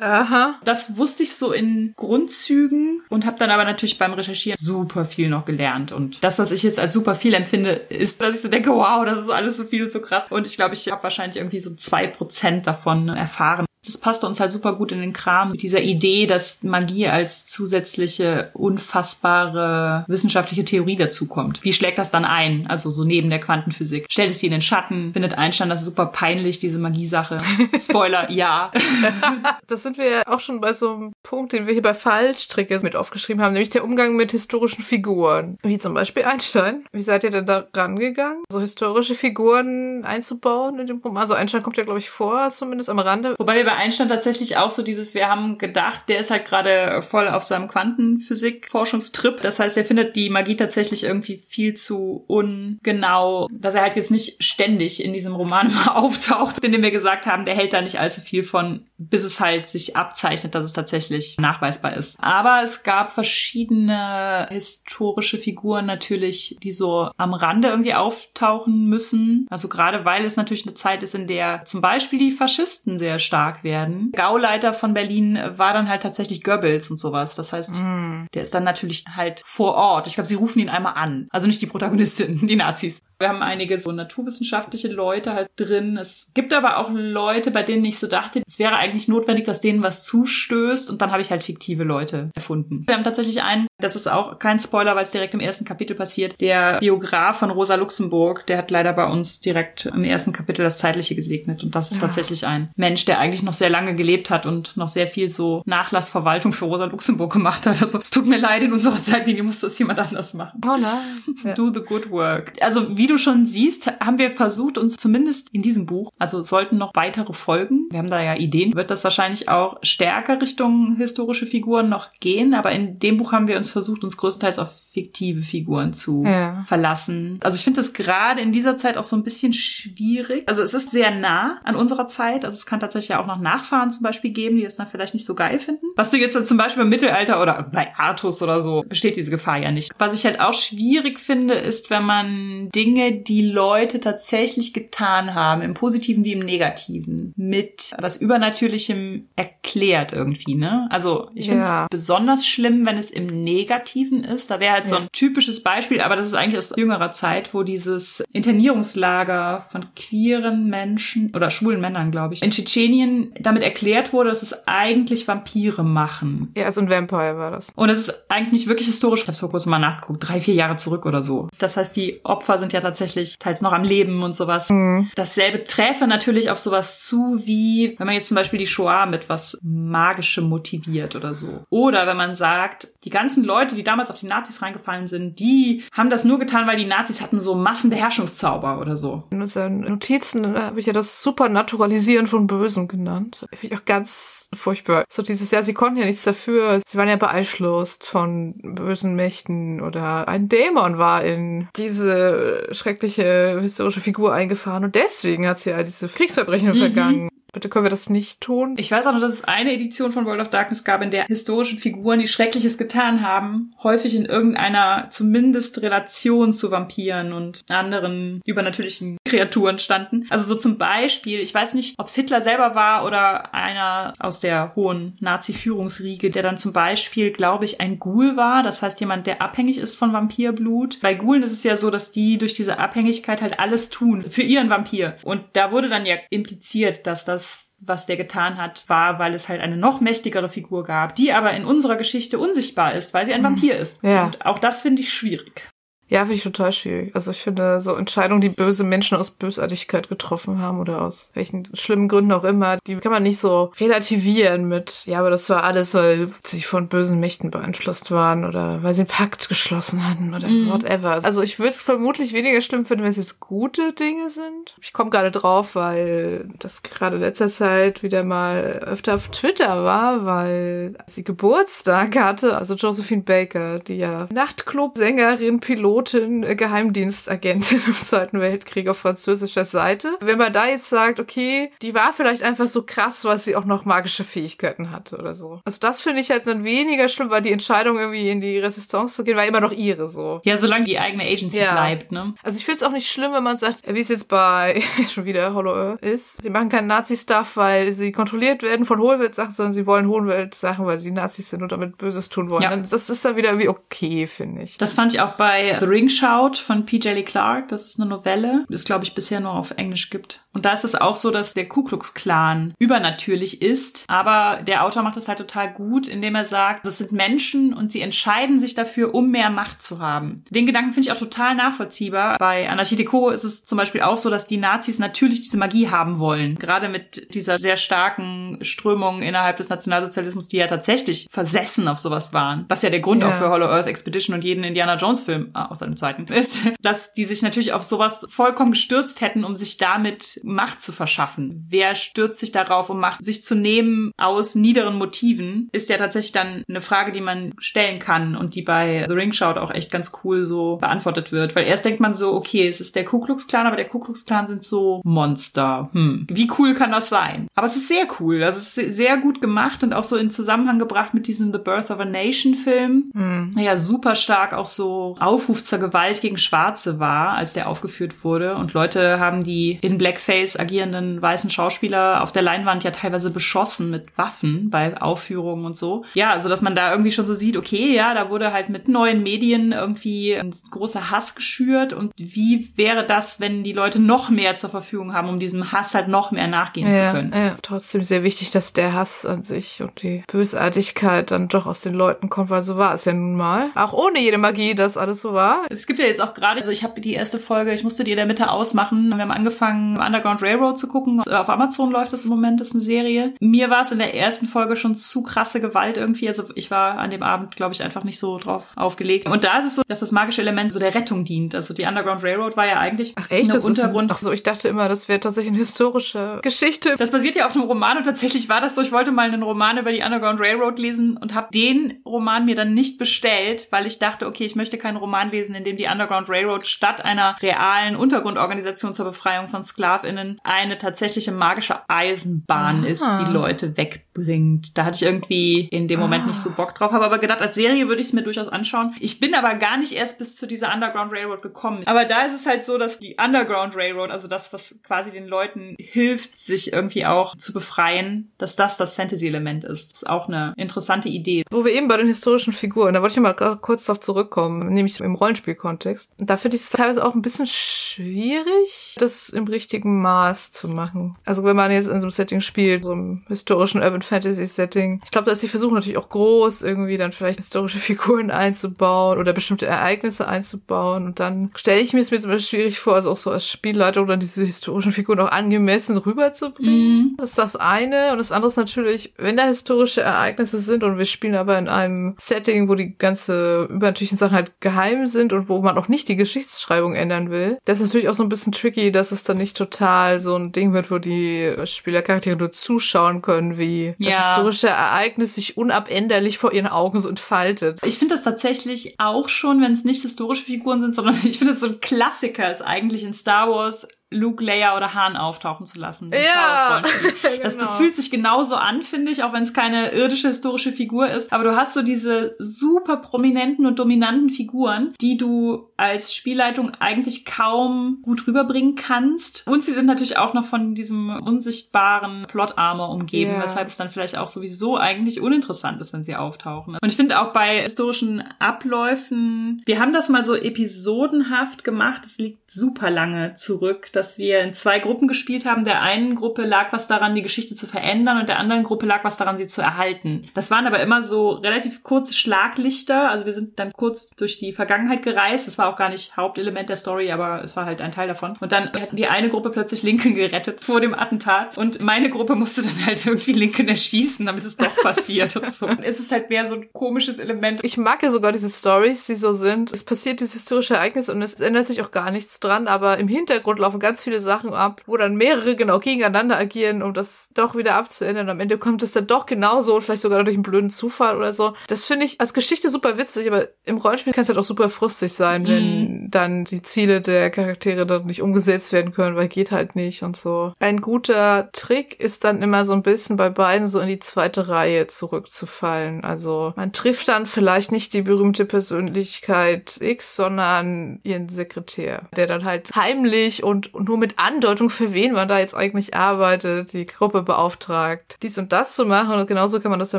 Aha. Das wusste ich so in Grundzügen und habe dann aber natürlich beim Recherchieren super viel noch gelernt. Und das, was ich jetzt als super viel empfinde, ist, dass ich so denke, wow, das ist alles so viel und so krass. Und ich glaube, ich habe wahrscheinlich irgendwie so zwei Prozent davon erfahren das passte uns halt super gut in den Kram mit dieser Idee, dass Magie als zusätzliche, unfassbare wissenschaftliche Theorie dazukommt. Wie schlägt das dann ein? Also so neben der Quantenphysik. Stellt es sie in den Schatten? Findet Einstein das super peinlich, diese Magiesache? Spoiler, ja. das sind wir ja auch schon bei so einem Punkt, den wir hier bei Fallstricke mit aufgeschrieben haben, nämlich der Umgang mit historischen Figuren. Wie zum Beispiel Einstein. Wie seid ihr denn da rangegangen? So historische Figuren einzubauen in dem Roman? Also Einstein kommt ja, glaube ich, vor, zumindest am Rande. Wobei wir bei Einstein tatsächlich auch so dieses, wir haben gedacht, der ist halt gerade voll auf seinem Quantenphysik-Forschungstrip. Das heißt, er findet die Magie tatsächlich irgendwie viel zu ungenau, dass er halt jetzt nicht ständig in diesem Roman mal auftaucht, in dem wir gesagt haben, der hält da nicht allzu viel von, bis es halt sich abzeichnet, dass es tatsächlich nachweisbar ist. Aber es gab verschiedene historische Figuren natürlich, die so am Rande irgendwie auftauchen müssen. Also gerade weil es natürlich eine Zeit ist, in der zum Beispiel die Faschisten sehr stark werden. Gauleiter von Berlin war dann halt tatsächlich Goebbels und sowas. Das heißt, mm. der ist dann natürlich halt vor Ort. Ich glaube, sie rufen ihn einmal an. Also nicht die Protagonistin, die Nazis. Wir haben einige so naturwissenschaftliche Leute halt drin. Es gibt aber auch Leute, bei denen ich so dachte, es wäre eigentlich notwendig, dass denen was zustößt und dann habe ich halt fiktive Leute erfunden. Wir haben tatsächlich einen, das ist auch kein Spoiler, weil es direkt im ersten Kapitel passiert, der Biograf von Rosa Luxemburg, der hat leider bei uns direkt im ersten Kapitel das Zeitliche gesegnet und das ist ja. tatsächlich ein Mensch, der eigentlich noch sehr lange gelebt hat und noch sehr viel so Nachlassverwaltung für Rosa Luxemburg gemacht hat. Also es tut mir leid, in unserer Zeitlinie muss das jemand anders machen. Oh nein. Do the good work. Also wie du schon siehst, haben wir versucht, uns zumindest in diesem Buch, also sollten noch weitere Folgen, wir haben da ja Ideen, wird das wahrscheinlich auch stärker Richtung historische Figuren noch gehen, aber in dem Buch haben wir uns versucht, uns größtenteils auf fiktive Figuren zu ja. verlassen. Also ich finde das gerade in dieser Zeit auch so ein bisschen schwierig. Also es ist sehr nah an unserer Zeit. Also es kann tatsächlich auch noch Nachfahren zum Beispiel geben, die das dann vielleicht nicht so geil finden. Was du jetzt zum Beispiel im Mittelalter oder bei Artus oder so besteht diese Gefahr ja nicht. Was ich halt auch schwierig finde, ist, wenn man Dinge, die Leute tatsächlich getan haben, im Positiven wie im Negativen, mit was Übernatürlichem erklärt irgendwie, ne? Also ich finde es ja. besonders schlimm, wenn es im Negativen ist. Da wäre halt ja. so ein typisches Beispiel, aber das ist eigentlich aus jüngerer Zeit, wo dieses Internierungslager von queeren Menschen oder schwulen Männern, glaube ich, in Tschetschenien damit erklärt wurde, dass es eigentlich Vampire machen. Ja, so ein Vampire war das. Und es ist eigentlich nicht wirklich historisch. Ich habe vor kurzem mal nachgeguckt, drei, vier Jahre zurück oder so. Das heißt, die Opfer sind ja tatsächlich teils noch am Leben und sowas. Mhm. Dasselbe träfe natürlich auf sowas zu, wie wenn man jetzt zum Beispiel die Shoah mit was Magischem motiviert oder so. Oder wenn man sagt, die ganzen Leute, die damals auf die Nazis reingefallen sind, die haben das nur getan, weil die Nazis hatten so Massenbeherrschungszauber oder so. In seinen Notizen habe ich ja das Supernaturalisieren von Bösen genannt. Finde ich auch ganz furchtbar. So dieses, ja, sie konnten ja nichts dafür. Sie waren ja beeinflusst von bösen Mächten oder ein Dämon war in diese schreckliche historische Figur eingefahren und deswegen hat sie all diese Kriegsverbrechen mhm. vergangen. Bitte können wir das nicht tun. Ich weiß auch nur, dass es eine Edition von World of Darkness gab, in der historischen Figuren, die Schreckliches getan haben, häufig in irgendeiner zumindest Relation zu Vampiren und anderen übernatürlichen Kreaturen standen. Also so zum Beispiel, ich weiß nicht, ob es Hitler selber war oder einer aus der hohen Nazi-Führungsriege, der dann zum Beispiel, glaube ich, ein Ghoul war. Das heißt jemand, der abhängig ist von Vampirblut. Bei Ghoulen ist es ja so, dass die durch diese Abhängigkeit halt alles tun für ihren Vampir. Und da wurde dann ja impliziert, dass das was der getan hat, war, weil es halt eine noch mächtigere Figur gab, die aber in unserer Geschichte unsichtbar ist, weil sie ein mhm. Vampir ist. Ja. Und auch das finde ich schwierig. Ja, finde ich total schwierig. Also ich finde so Entscheidungen, die böse Menschen aus Bösartigkeit getroffen haben oder aus welchen schlimmen Gründen auch immer, die kann man nicht so relativieren mit, ja, aber das war alles, weil sie von bösen Mächten beeinflusst waren oder weil sie einen Pakt geschlossen hatten oder mhm. whatever. Also ich würde es vermutlich weniger schlimm finden, wenn es jetzt gute Dinge sind. Ich komme gerade drauf, weil das gerade letzter Zeit wieder mal öfter auf Twitter war, weil sie Geburtstag hatte, also Josephine Baker, die ja Nachtclub-Sängerin, Pilot Pilotin, äh, Geheimdienstagentin im Zweiten Weltkrieg auf französischer Seite. Wenn man da jetzt sagt, okay, die war vielleicht einfach so krass, weil sie auch noch magische Fähigkeiten hatte oder so. Also das finde ich halt dann weniger schlimm, weil die Entscheidung irgendwie in die Resistance zu gehen, war immer noch ihre so. Ja, solange die eigene Agency ja. bleibt, ne? Also ich finde es auch nicht schlimm, wenn man sagt, wie es jetzt bei schon wieder Hollow Earth ist. Sie machen keinen Nazi-Stuff, weil sie kontrolliert werden von Hohlwelt-Sachen, sondern sie wollen Hohlwelt-Sachen, weil sie Nazis sind und damit Böses tun wollen. Ja. Das ist dann wieder irgendwie okay, finde ich. Das fand ich auch bei The Ring schaut von P.J. Lee Clark. Das ist eine Novelle, die es, glaube ich, bisher nur auf Englisch gibt. Und da ist es auch so, dass der Ku Klux Klan übernatürlich ist. Aber der Autor macht das halt total gut, indem er sagt, das sind Menschen und sie entscheiden sich dafür, um mehr Macht zu haben. Den Gedanken finde ich auch total nachvollziehbar. Bei Anarchie Deco ist es zum Beispiel auch so, dass die Nazis natürlich diese Magie haben wollen. Gerade mit dieser sehr starken Strömung innerhalb des Nationalsozialismus, die ja tatsächlich versessen auf sowas waren. Was ja der Grund ja. auch für Hollow Earth Expedition und jeden Indiana Jones Film aus seinem Zeiten ist, dass die sich natürlich auf sowas vollkommen gestürzt hätten, um sich damit Macht zu verschaffen. Wer stürzt sich darauf, um Macht sich zu nehmen aus niederen Motiven, ist ja tatsächlich dann eine Frage, die man stellen kann und die bei The Ring Shout auch echt ganz cool so beantwortet wird. Weil erst denkt man so, okay, es ist der Ku Klux Klan, aber der Ku Klux Klan sind so Monster. Hm, wie cool kann das sein? Aber es ist sehr cool. Das ist sehr gut gemacht und auch so in Zusammenhang gebracht mit diesem The Birth of a Nation Film. Hm. Ja, super stark auch so aufruft zur Gewalt gegen Schwarze war, als der aufgeführt wurde. Und Leute haben die in Blackface agierenden weißen Schauspieler auf der Leinwand ja teilweise beschossen mit Waffen bei Aufführungen und so. Ja, also dass man da irgendwie schon so sieht, okay, ja, da wurde halt mit neuen Medien irgendwie ein großer Hass geschürt. Und wie wäre das, wenn die Leute noch mehr zur Verfügung haben, um diesem Hass halt noch mehr nachgehen ja, zu können? Ja, trotzdem sehr wichtig, dass der Hass an sich und die Bösartigkeit dann doch aus den Leuten kommt, weil so war es ja nun mal. Auch ohne jede Magie, dass alles so war. Es gibt ja jetzt auch gerade, also ich habe die erste Folge, ich musste die in der Mitte ausmachen. Wir haben angefangen, Underground Railroad zu gucken. Auf Amazon läuft das im Moment, das ist eine Serie. Mir war es in der ersten Folge schon zu krasse Gewalt irgendwie. Also ich war an dem Abend, glaube ich, einfach nicht so drauf aufgelegt. Und da ist es so, dass das magische Element so der Rettung dient. Also die Underground Railroad war ja eigentlich Ach echt? Das ist ein, Untergrund. ach so, ich dachte immer, das wäre tatsächlich eine historische Geschichte. Das basiert ja auf einem Roman und tatsächlich war das so, ich wollte mal einen Roman über die Underground Railroad lesen und habe den Roman mir dann nicht bestellt, weil ich dachte, okay, ich möchte keinen Roman lesen, in dem die Underground Railroad statt einer realen Untergrundorganisation zur Befreiung von SklavInnen eine tatsächliche magische Eisenbahn Ah. ist, die Leute wegbringt. Da hatte ich irgendwie in dem Moment nicht so Bock drauf, habe aber gedacht, als Serie würde ich es mir durchaus anschauen. Ich bin aber gar nicht erst bis zu dieser Underground Railroad gekommen. Aber da ist es halt so, dass die Underground Railroad, also das, was quasi den Leuten hilft, sich irgendwie auch zu befreien, dass das das Fantasy-Element ist. Das ist auch eine interessante Idee. Wo wir eben bei den historischen Figuren, da wollte ich mal kurz darauf zurückkommen, nämlich im Rollenspielkontext. Und da finde ich es teilweise auch ein bisschen schwierig, das im richtigen Maß zu machen. Also wenn man jetzt in so einem Setting spielt, so einem historischen Urban Fantasy Setting. Ich glaube, dass die versuchen natürlich auch groß irgendwie dann vielleicht historische Figuren einzubauen oder bestimmte Ereignisse einzubauen. Und dann stelle ich mir es mir zum Beispiel schwierig vor, also auch so als Spielleitung dann diese historischen Figuren auch angemessen rüberzubringen. Das ist das eine. Und das andere ist natürlich, wenn da historische Ereignisse sind und wir spielen aber in einem Setting, wo die ganze übernatürlichen Sachen halt geheim sind und wo man auch nicht die Geschichtsschreibung ändern will, das ist natürlich auch so ein bisschen tricky, dass es dann nicht total so ein Ding wird, wo die Spielercharaktere nur zuschauen können, wie das Ja. historische Ereignis sich unabänderlich vor ihren Augen so entfaltet. Ich finde das tatsächlich auch schon, wenn es nicht historische Figuren sind, sondern ich finde es so ein Klassiker ist eigentlich in Star Wars Luke, Leia oder Han auftauchen zu lassen. Ja, Rollenspiel. Das, das genau. fühlt sich genauso an, finde ich, auch wenn es keine irdische historische Figur ist. Aber du hast so diese super prominenten und dominanten Figuren, die du als Spielleitung eigentlich kaum gut rüberbringen kannst. Und sie sind natürlich auch noch von diesem unsichtbaren Plot-Armor umgeben, Ja. weshalb es dann vielleicht auch sowieso eigentlich uninteressant ist, wenn sie auftauchen. Und ich finde auch bei historischen Abläufen, wir haben das mal so episodenhaft gemacht, es liegt super lange zurück, dass wir in zwei Gruppen gespielt haben. Der einen Gruppe lag was daran, die Geschichte zu verändern und der anderen Gruppe lag was daran, sie zu erhalten. Das waren aber immer so relativ kurze Schlaglichter, also wir sind dann kurz durch die Vergangenheit gereist. Das war auch gar nicht Hauptelement der Story, aber es war halt ein Teil davon. Und dann hat die eine Gruppe plötzlich Lincoln gerettet vor dem Attentat und meine Gruppe musste dann halt irgendwie Lincoln erschießen, damit es doch passiert und so. Es ist halt mehr so ein komisches Element. Ich mag ja sogar diese Stories, die so sind. Es passiert dieses historische Ereignis und es ändert sich auch gar nichts dran, aber im Hintergrund laufen ganz viele Sachen ab, wo dann mehrere genau gegeneinander agieren, um das doch wieder abzuändern. Am Ende kommt es dann doch genauso und vielleicht sogar durch einen blöden Zufall oder so. Das finde ich als Geschichte super witzig, aber im Rollenspiel kann es halt auch super frustig sein, wenn dann die Ziele der Charaktere dann nicht umgesetzt werden können, weil geht halt nicht und so. Ein guter Trick ist dann immer so ein bisschen bei beiden so in die zweite Reihe zurückzufallen. Also man trifft dann vielleicht nicht die berühmte Persönlichkeit X, sondern ihren Sekretär, der dann halt heimlich und und nur mit Andeutung, für wen man da jetzt eigentlich arbeitet, die Gruppe beauftragt, dies und das zu machen. Und genauso kann man das ja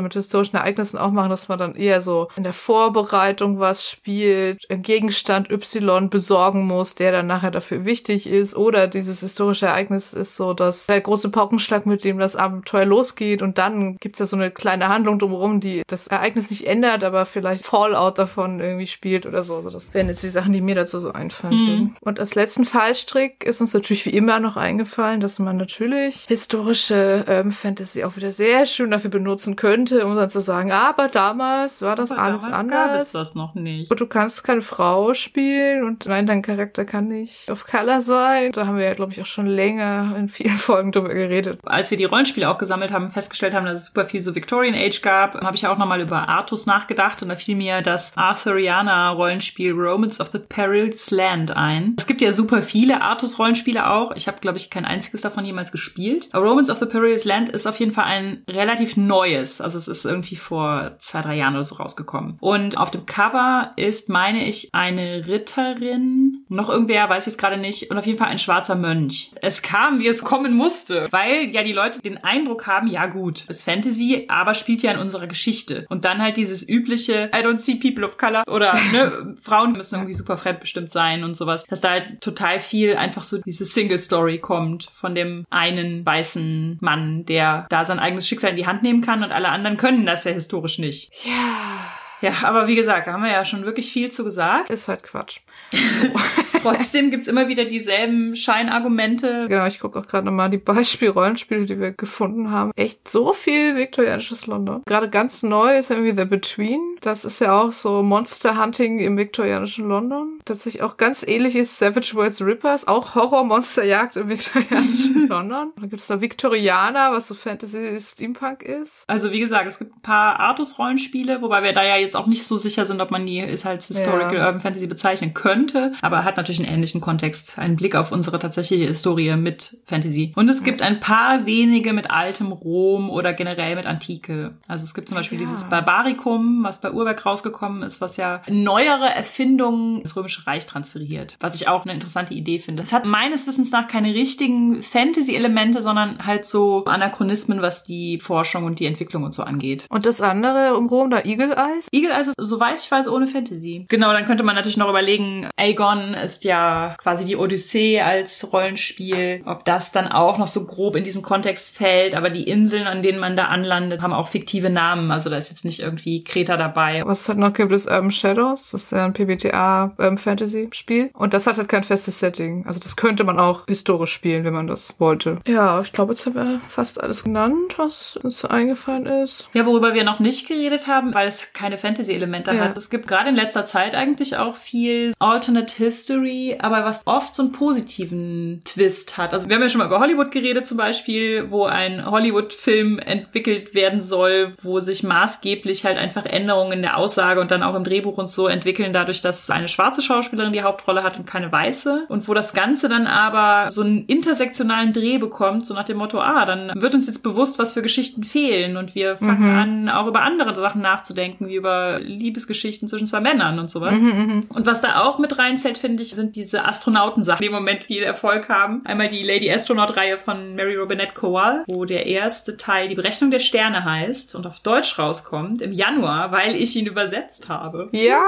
mit historischen Ereignissen auch machen, dass man dann eher so in der Vorbereitung was spielt, Gegenstand Y besorgen muss, der dann nachher dafür wichtig ist. Oder dieses historische Ereignis ist so, dass der große Paukenschlag, mit dem das Abenteuer losgeht und dann gibt's ja so eine kleine Handlung drumherum, die das Ereignis nicht ändert, aber vielleicht Fallout davon irgendwie spielt oder so. Also das wären jetzt die Sachen, die mir dazu so einfallen würden. Und als letzten Fallstrick ist uns natürlich wie immer noch eingefallen, dass man natürlich historische ähm, Fantasy auch wieder sehr schön dafür benutzen könnte, um dann zu sagen, aber damals war das Aber alles damals anders. Gab es das noch nicht. Und du kannst keine Frau spielen und nein, dein Charakter kann nicht auf Color sein. Da haben wir ja, glaube ich, auch schon länger in vielen Folgen drüber geredet. Als wir die Rollenspiele auch gesammelt haben, festgestellt haben, dass es super viel so Victorian Age gab, habe ich auch nochmal über Artus nachgedacht und da fiel mir das Arthurianer Rollenspiel Romance of the Peril's Land ein. Das gibt ja super viele Artus-Rollenspiele auch. Ich habe, glaube ich, kein einziges davon jemals gespielt. A Romance of the Perilous Land ist auf jeden Fall ein relativ neues. Also es ist irgendwie vor zwei, drei Jahren oder so rausgekommen. Und auf dem Cover ist, meine ich, eine Ritterin, noch irgendwer, weiß ich es gerade nicht, und auf jeden Fall ein schwarzer Mönch. Es kam, wie es kommen musste, weil ja die Leute den Eindruck haben, ja gut, ist Fantasy, aber spielt ja in unserer Geschichte. Und dann halt dieses übliche, I don't see people of color oder ne, Frauen müssen irgendwie super fremdbestimmt sein und sowas, dass da halt total viel einfach so diese Single Story kommt von dem einen weißen Mann, der da sein eigenes Schicksal in die Hand nehmen kann und alle anderen können das ja historisch nicht. Ja. Ja, aber wie gesagt, da haben wir ja schon wirklich viel zu gesagt. Ist halt Quatsch. Trotzdem gibt's immer wieder dieselben Scheinargumente. Genau, ich gucke auch gerade nochmal die Beispiel-Rollenspiele, die wir gefunden haben. Echt so viel viktorianisches London. Gerade ganz neu ist irgendwie The Between. Das ist ja auch so Monster Hunting im viktorianischen London. Tatsächlich auch ganz ähnlich ist Savage Worlds Rippers, auch Horror-Monsterjagd im viktorianischen London. Dann gibt's da Victoriana, was so Fantasy-Steampunk ist. Also wie gesagt, es gibt ein paar Artus-Rollenspiele, wobei wir da ja jetzt auch nicht so sicher sind, ob man die ist als Historical Ja. Urban Fantasy bezeichnen könnte, aber hat natürlich einen ähnlichen Kontext, einen Blick auf unsere tatsächliche Historie mit Fantasy. Und es gibt ein paar wenige mit altem Rom oder generell mit Antike. Also es gibt zum Beispiel Ja. dieses Barbaricum, was bei Urwerk rausgekommen ist, was ja neuere Erfindungen ins Römische Reich transferiert, was ich auch eine interessante Idee finde. Es hat meines Wissens nach keine richtigen Fantasy-Elemente, sondern halt so Anachronismen, was die Forschung und die Entwicklung und so angeht. Und das andere um Rom, da Eagle Eyes. Eagle Eyes ist, soweit ich weiß, ohne Fantasy. Genau, dann könnte man natürlich noch überlegen, Aegon ist ja quasi die Odyssee als Rollenspiel, ob das dann auch noch so grob in diesen Kontext fällt, aber die Inseln, an denen man da anlandet, haben auch fiktive Namen, also da ist jetzt nicht irgendwie Kreta dabei. Was es halt noch gibt, ist Urban Shadows. Das ist ja ein PBTA Urban Fantasy Spiel. Und das hat halt kein festes Setting. Also das könnte man auch historisch spielen, wenn man das wollte. Ja, ich glaube, jetzt haben wir fast alles genannt, was uns eingefallen ist. Ja, worüber wir noch nicht geredet haben, weil es keine Fantasy-Elemente Ja. hat. Es gibt gerade in letzter Zeit eigentlich auch viel Alternate History, aber was oft so einen positiven Twist hat. Also wir haben ja schon mal über Hollywood geredet zum Beispiel, wo ein Hollywood-Film entwickelt werden soll, wo sich maßgeblich halt einfach Änderungen in der Aussage und dann auch im Drehbuch und so entwickeln, dadurch, dass eine schwarze Schauspielerin die Hauptrolle hat und keine weiße. Und wo das Ganze dann aber so einen intersektionalen Dreh bekommt, so nach dem Motto, ah, dann wird uns jetzt bewusst, was für Geschichten fehlen und wir fangen an, auch über andere Sachen nachzudenken, wie über Liebesgeschichten zwischen zwei Männern und sowas. Und was da auch mit reinzählt, finde ich, sind diese Astronautensachen, die im Moment viel Erfolg haben. Einmal die Lady Astronaut-Reihe von Mary Robinette Kowal, wo der erste Teil die Berechnung der Sterne heißt und auf Deutsch rauskommt im Januar, weil ich ihn übersetzt habe. Ja.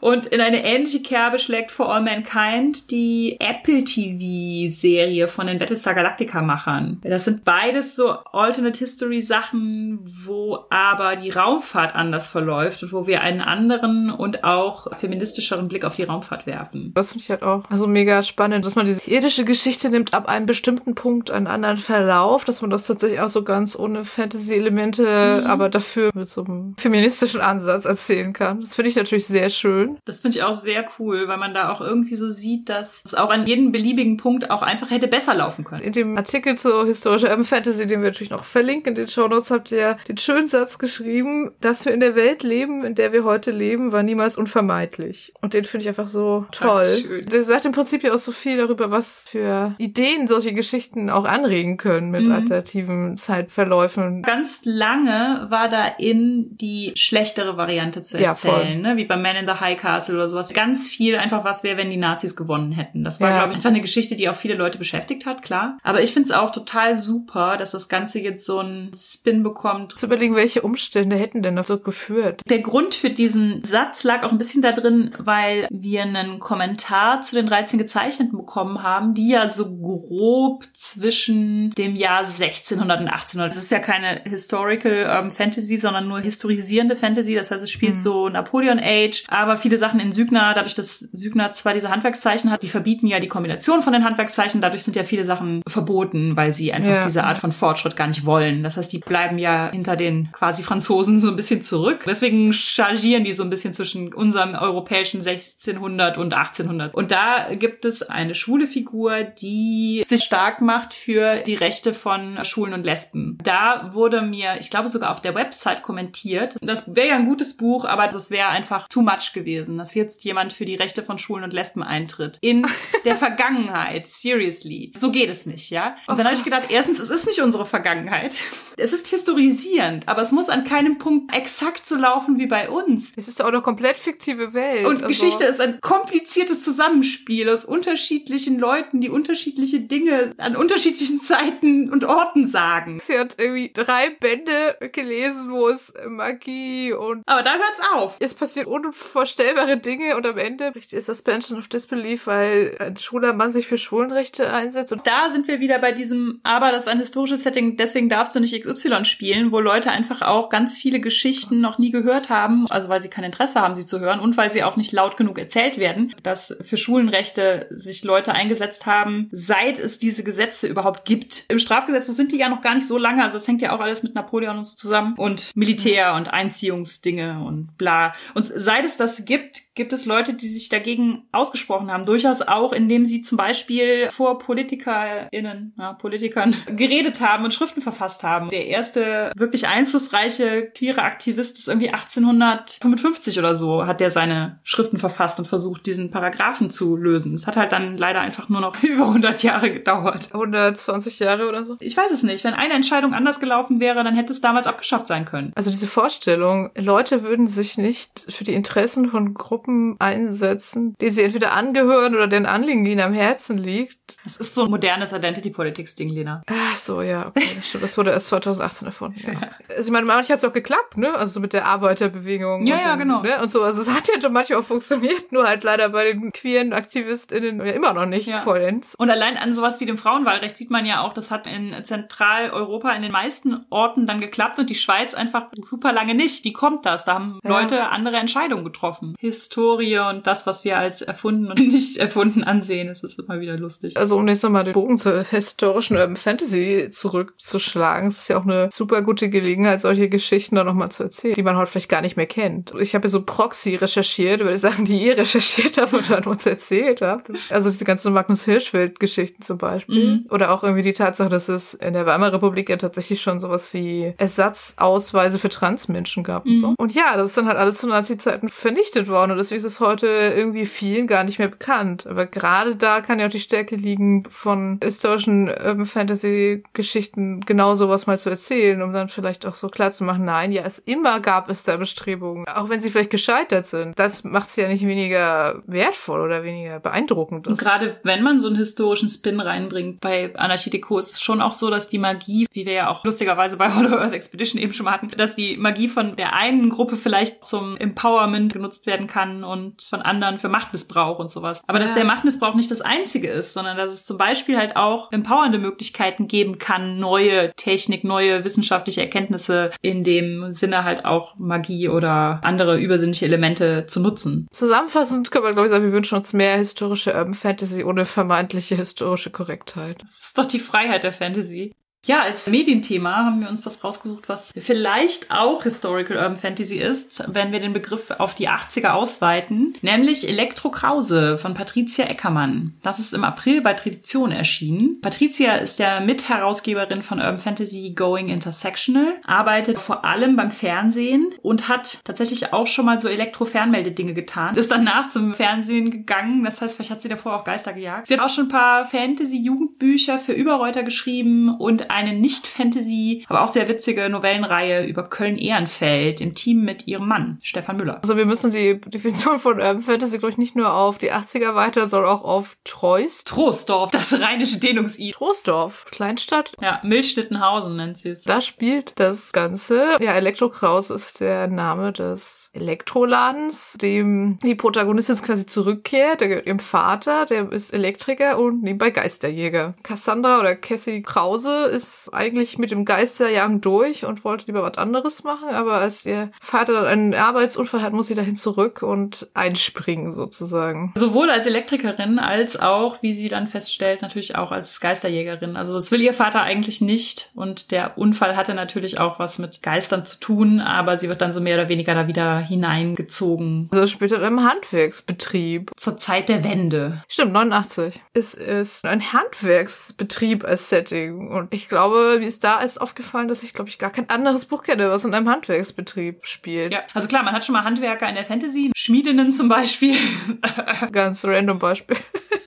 Und in eine ähnliche Kerbe schlägt For All Mankind die Apple TV-Serie von den Battlestar Galactica-Machern. Das sind beides so Alternate History-Sachen, wo aber die Raumfahrt anders verläuft und wo wir einen anderen und auch feministischeren Blick auf die Raumfahrt werfen. Das finde ich halt auch also mega spannend, dass man diese irdische Geschichte nimmt ab einem bestimmten Punkt einen anderen Verlauf, dass man das tatsächlich auch so ganz ohne Fantasy-Elemente, aber dafür mit so einem feministischen Ansatz erzählen kann. Das finde ich natürlich sehr schön. Das finde ich auch sehr cool, weil man da auch irgendwie so sieht, dass es auch an jedem beliebigen Punkt auch einfach hätte besser laufen können. In dem Artikel zur historischer Urban Fantasy, den wir natürlich noch verlinken in den Show Notes, habt ihr den schönen Satz geschrieben, dass wir in der Welt leben, in der wir heute leben, war niemals unvermeidlich. Und den finde ich einfach so toll. Dankeschön. Der sagt im Prinzip ja auch so viel darüber, was für Ideen solche Geschichten auch anregen können mit Mhm. alternativen Zeitverläufen. Ganz lange war da in die schlechtere Variante zu Ja, erzählen, ne? wie bei Man in the High Castle oder sowas. Ganz viel einfach, was wäre, wenn die Nazis gewonnen hätten. Das war, Ja. glaube ich, einfach eine Geschichte, die auch viele Leute beschäftigt hat, klar. Aber ich finde es auch total super, dass das Ganze jetzt so einen Spin bekommt. Zu überlegen, welche Umstände hätten denn dazu geführt. Der Grund für diesen Satz lag auch ein bisschen da drin, weil wir einen Kommentar zu den 13 Gezeichneten bekommen haben, die ja so grob zwischen dem Jahr 1600 und 1800. Das ist ja keine Historical ähm, Fantasy, sondern nur historisierende Fantasy. Das heißt, es spielt so Napoleon Age, aber viele Sachen in Sygna, dadurch, dass Sygna zwar diese Handwerkszeichen hat, die verbieten ja die Kombination von den Handwerkszeichen. Dadurch sind ja viele Sachen verboten, weil sie einfach Ja. diese Art von Fortschritt gar nicht wollen. Das heißt, die bleiben ja hinter den quasi Franzosen so ein bisschen zurück. Deswegen chargieren die so ein bisschen zwischen unserem europäischen 1600 und 1800. Und da gibt es eine schwule Figur, die sich stark macht für die Rechte von Schwulen und Lesben. Da wurde mir, ich glaube sogar auf der Website kommentiert, das wäre ja ein gutes Buch, aber das wäre einfach too much gewesen, dass jetzt jemand für die Rechte von Schwulen und Lesben eintritt. In der Vergangenheit, seriously. So geht es nicht, ja? Und dann habe ich gedacht, erstens, es ist nicht unsere Vergangenheit. Es ist historisierend, aber es muss an keinem Punkt exakt so laufen wie bei uns. Es ist auch eine komplett fiktive Welt. Und Also- Geschichte ist ein kompliziertes Zusammenspiel aus unterschiedlichen Leuten, die unterschiedliche Dinge an unterschiedlichen Zeiten und Orten sagen. Sie hat irgendwie drei Bände gelesen, wo es Magie und Aber da hört's auf. es passieren unvorstellbare Dinge und am Ende bricht ihr Suspension of Disbelief, weil ein schwuler Mann sich für Schwulenrechte einsetzt und Da sind wir wieder bei diesem, aber das ist ein historisches Setting, deswegen darfst du nicht XY spielen, wo Leute einfach auch ganz viele Geschichten noch nie gehört haben, also weil sie kein Interesse haben, sie zu hören und weil sie auch nicht laut genug erzählt werden, dass für Schulenrechte sich Leute eingesetzt haben, seit es diese Gesetze überhaupt gibt. Im Strafgesetzbuch sind die ja noch gar nicht so lange, also es hängt ja auch alles mit Napoleon und so zusammen und Militär und Einziehungsdinge und bla. Und seit es das gibt, gibt es Leute, die sich dagegen ausgesprochen haben, durchaus auch, indem sie zum Beispiel vor PolitikerInnen, ja, Politikern geredet haben und Schriften verfasst haben. Der erste wirklich einflussreiche queere Aktivist ist irgendwie 1855 oder so, hat der seine Schriften verfasst und versucht, diesen Paragraphen zu lösen. Es hat halt dann leider einfach nur noch über 100 Jahre gedauert. 120 Jahre oder so. Ich weiß es nicht. Wenn eine Entscheidung anders gelaufen wäre, dann hätte es damals abgeschafft sein können. Also diese Vorstellung, Leute würden sich nicht für die Interessen von Gruppen einsetzen, die sie entweder angehören oder deren Anliegen ihnen am Herzen liegt. Das ist so ein modernes Identity-Politics-Ding, Lena. Ach so, ja, okay, das stimmt. Das wurde erst 2018 erfunden. Ja. Also ich meine, manchmal hat es auch geklappt, ne? Also so mit der Arbeiterbewegung. Ja, und ja, den, genau. Ne? Und so, also es hat ja manchmal auch funktioniert, nur halt leider bei den queeren AktivistInnen ja immer noch nicht Ja. vollends. Und allein an sowas wie dem Frauenwahlrecht sieht man ja auch, das hat in Zentraleuropa in den meisten Orten dann geklappt und die Schweiz einfach super lange nicht. Wie kommt das? Da haben Ja. Leute andere Entscheidungen getroffen. Historie und das, was wir als erfunden und nicht erfunden ansehen, es ist immer wieder lustig. Also um jetzt nochmal den Bogen zur historischen Urban Fantasy zurückzuschlagen, es ist ja auch eine super gute Gelegenheit, solche Geschichten da nochmal zu erzählen, die man heute vielleicht gar nicht mehr kennt. Ich habe ja so Proxy recherchiert über die Sachen, die ihr recherchiert habt und dann uns erzählt habt. Also diese ganzen Magnus Hirschfeld-Geschichten zum Beispiel. Mhm. Oder auch irgendwie die Tatsache, dass es in der Weimarer Republik ja tatsächlich schon sowas wie Ersatzausweise für Transmenschen gab und Mhm. so. Und ja, das ist dann halt alles zu Nazi-Zeiten vernichtet worden deswegen ist es heute irgendwie vielen gar nicht mehr bekannt. Aber gerade da kann ja auch die Stärke liegen, von historischen Urban Fantasy Geschichten genau sowas mal zu erzählen, um dann vielleicht auch so klar zu machen, nein, ja, es immer gab es da Bestrebungen, auch wenn sie vielleicht gescheitert sind. Das macht es ja nicht weniger wertvoll oder weniger beeindruckend. Und gerade wenn man so einen historischen Spin reinbringt bei Anarchie Deco, ist es schon auch so, dass die Magie, wie wir ja auch lustigerweise bei Hollow Earth Expedition eben schon mal hatten, dass die Magie von der einen Gruppe vielleicht zum Empowerment genutzt werden kann und von anderen für Machtmissbrauch und sowas. Aber dass Ja. der Machtmissbrauch nicht das einzige ist, sondern dass es zum Beispiel halt auch empowernde Möglichkeiten geben kann, neue Technik, neue wissenschaftliche Erkenntnisse in dem Sinne halt auch Magie oder andere übersinnliche Elemente zu nutzen. Zusammenfassend können wir, glaube ich, sagen, wir wünschen uns mehr historische Urban Fantasy ohne vermeintliche historische Korrektheit. Das ist doch die Freiheit der Fantasy. Ja, als Medienthema haben wir uns was rausgesucht, was vielleicht auch Historical Urban Fantasy ist, wenn wir den Begriff auf die 80er ausweiten, nämlich Elektro Krause von Patricia Eckermann. Das ist im April bei Tradition erschienen. Patricia ist der Mitherausgeberin von Urban Fantasy Going Intersectional, arbeitet vor allem beim Fernsehen und hat tatsächlich auch schon mal so Elektro-Fernmeldedinge getan. Ist danach zum Fernsehen gegangen, das heißt, vielleicht hat sie davor auch Geister gejagt. Sie hat auch schon ein paar Fantasy-Jugendbücher für Überreuter geschrieben und eine Nicht-Fantasy, aber auch sehr witzige Novellenreihe über Köln-Ehrenfeld im Team mit ihrem Mann, Stefan Müller. Also wir müssen die Definition von Urban Fantasy, glaube ich, nicht nur auf die 80er weiter, sondern auch auf Treust. Trostdorf, das rheinische Dehnungs-I. Troisdorf, Kleinstadt. Ja, Milchschnittenhausen nennt sie es. Da spielt das Ganze. Ja, Elektrokraus ist der Name des Elektroladens, dem die Protagonistin quasi zurückkehrt. Der gehört ihrem Vater, der ist Elektriker und nebenbei Geisterjäger. Cassandra oder Cassie Krause ist eigentlich mit dem Geisterjagen durch und wollte lieber was anderes machen, aber als ihr Vater dann einen Arbeitsunfall hat, muss sie dahin zurück und einspringen sozusagen. Sowohl als Elektrikerin als auch, wie sie dann feststellt, natürlich auch als Geisterjägerin. Also das will ihr Vater eigentlich nicht und der Unfall hatte natürlich auch was mit Geistern zu tun, aber sie wird dann so mehr oder weniger da wieder hineingezogen. Also später in einem Handwerksbetrieb. Zur Zeit der Wende. Stimmt, 89. Es ist ein Handwerksbetrieb als Setting. Und ich glaube, mir ist da erst aufgefallen, dass ich, glaube ich, gar kein anderes Buch kenne, was in einem Handwerksbetrieb spielt. Ja, also klar, man hat schon mal Handwerker in der Fantasy, Schmiedinnen zum Beispiel. Ganz random Beispiel.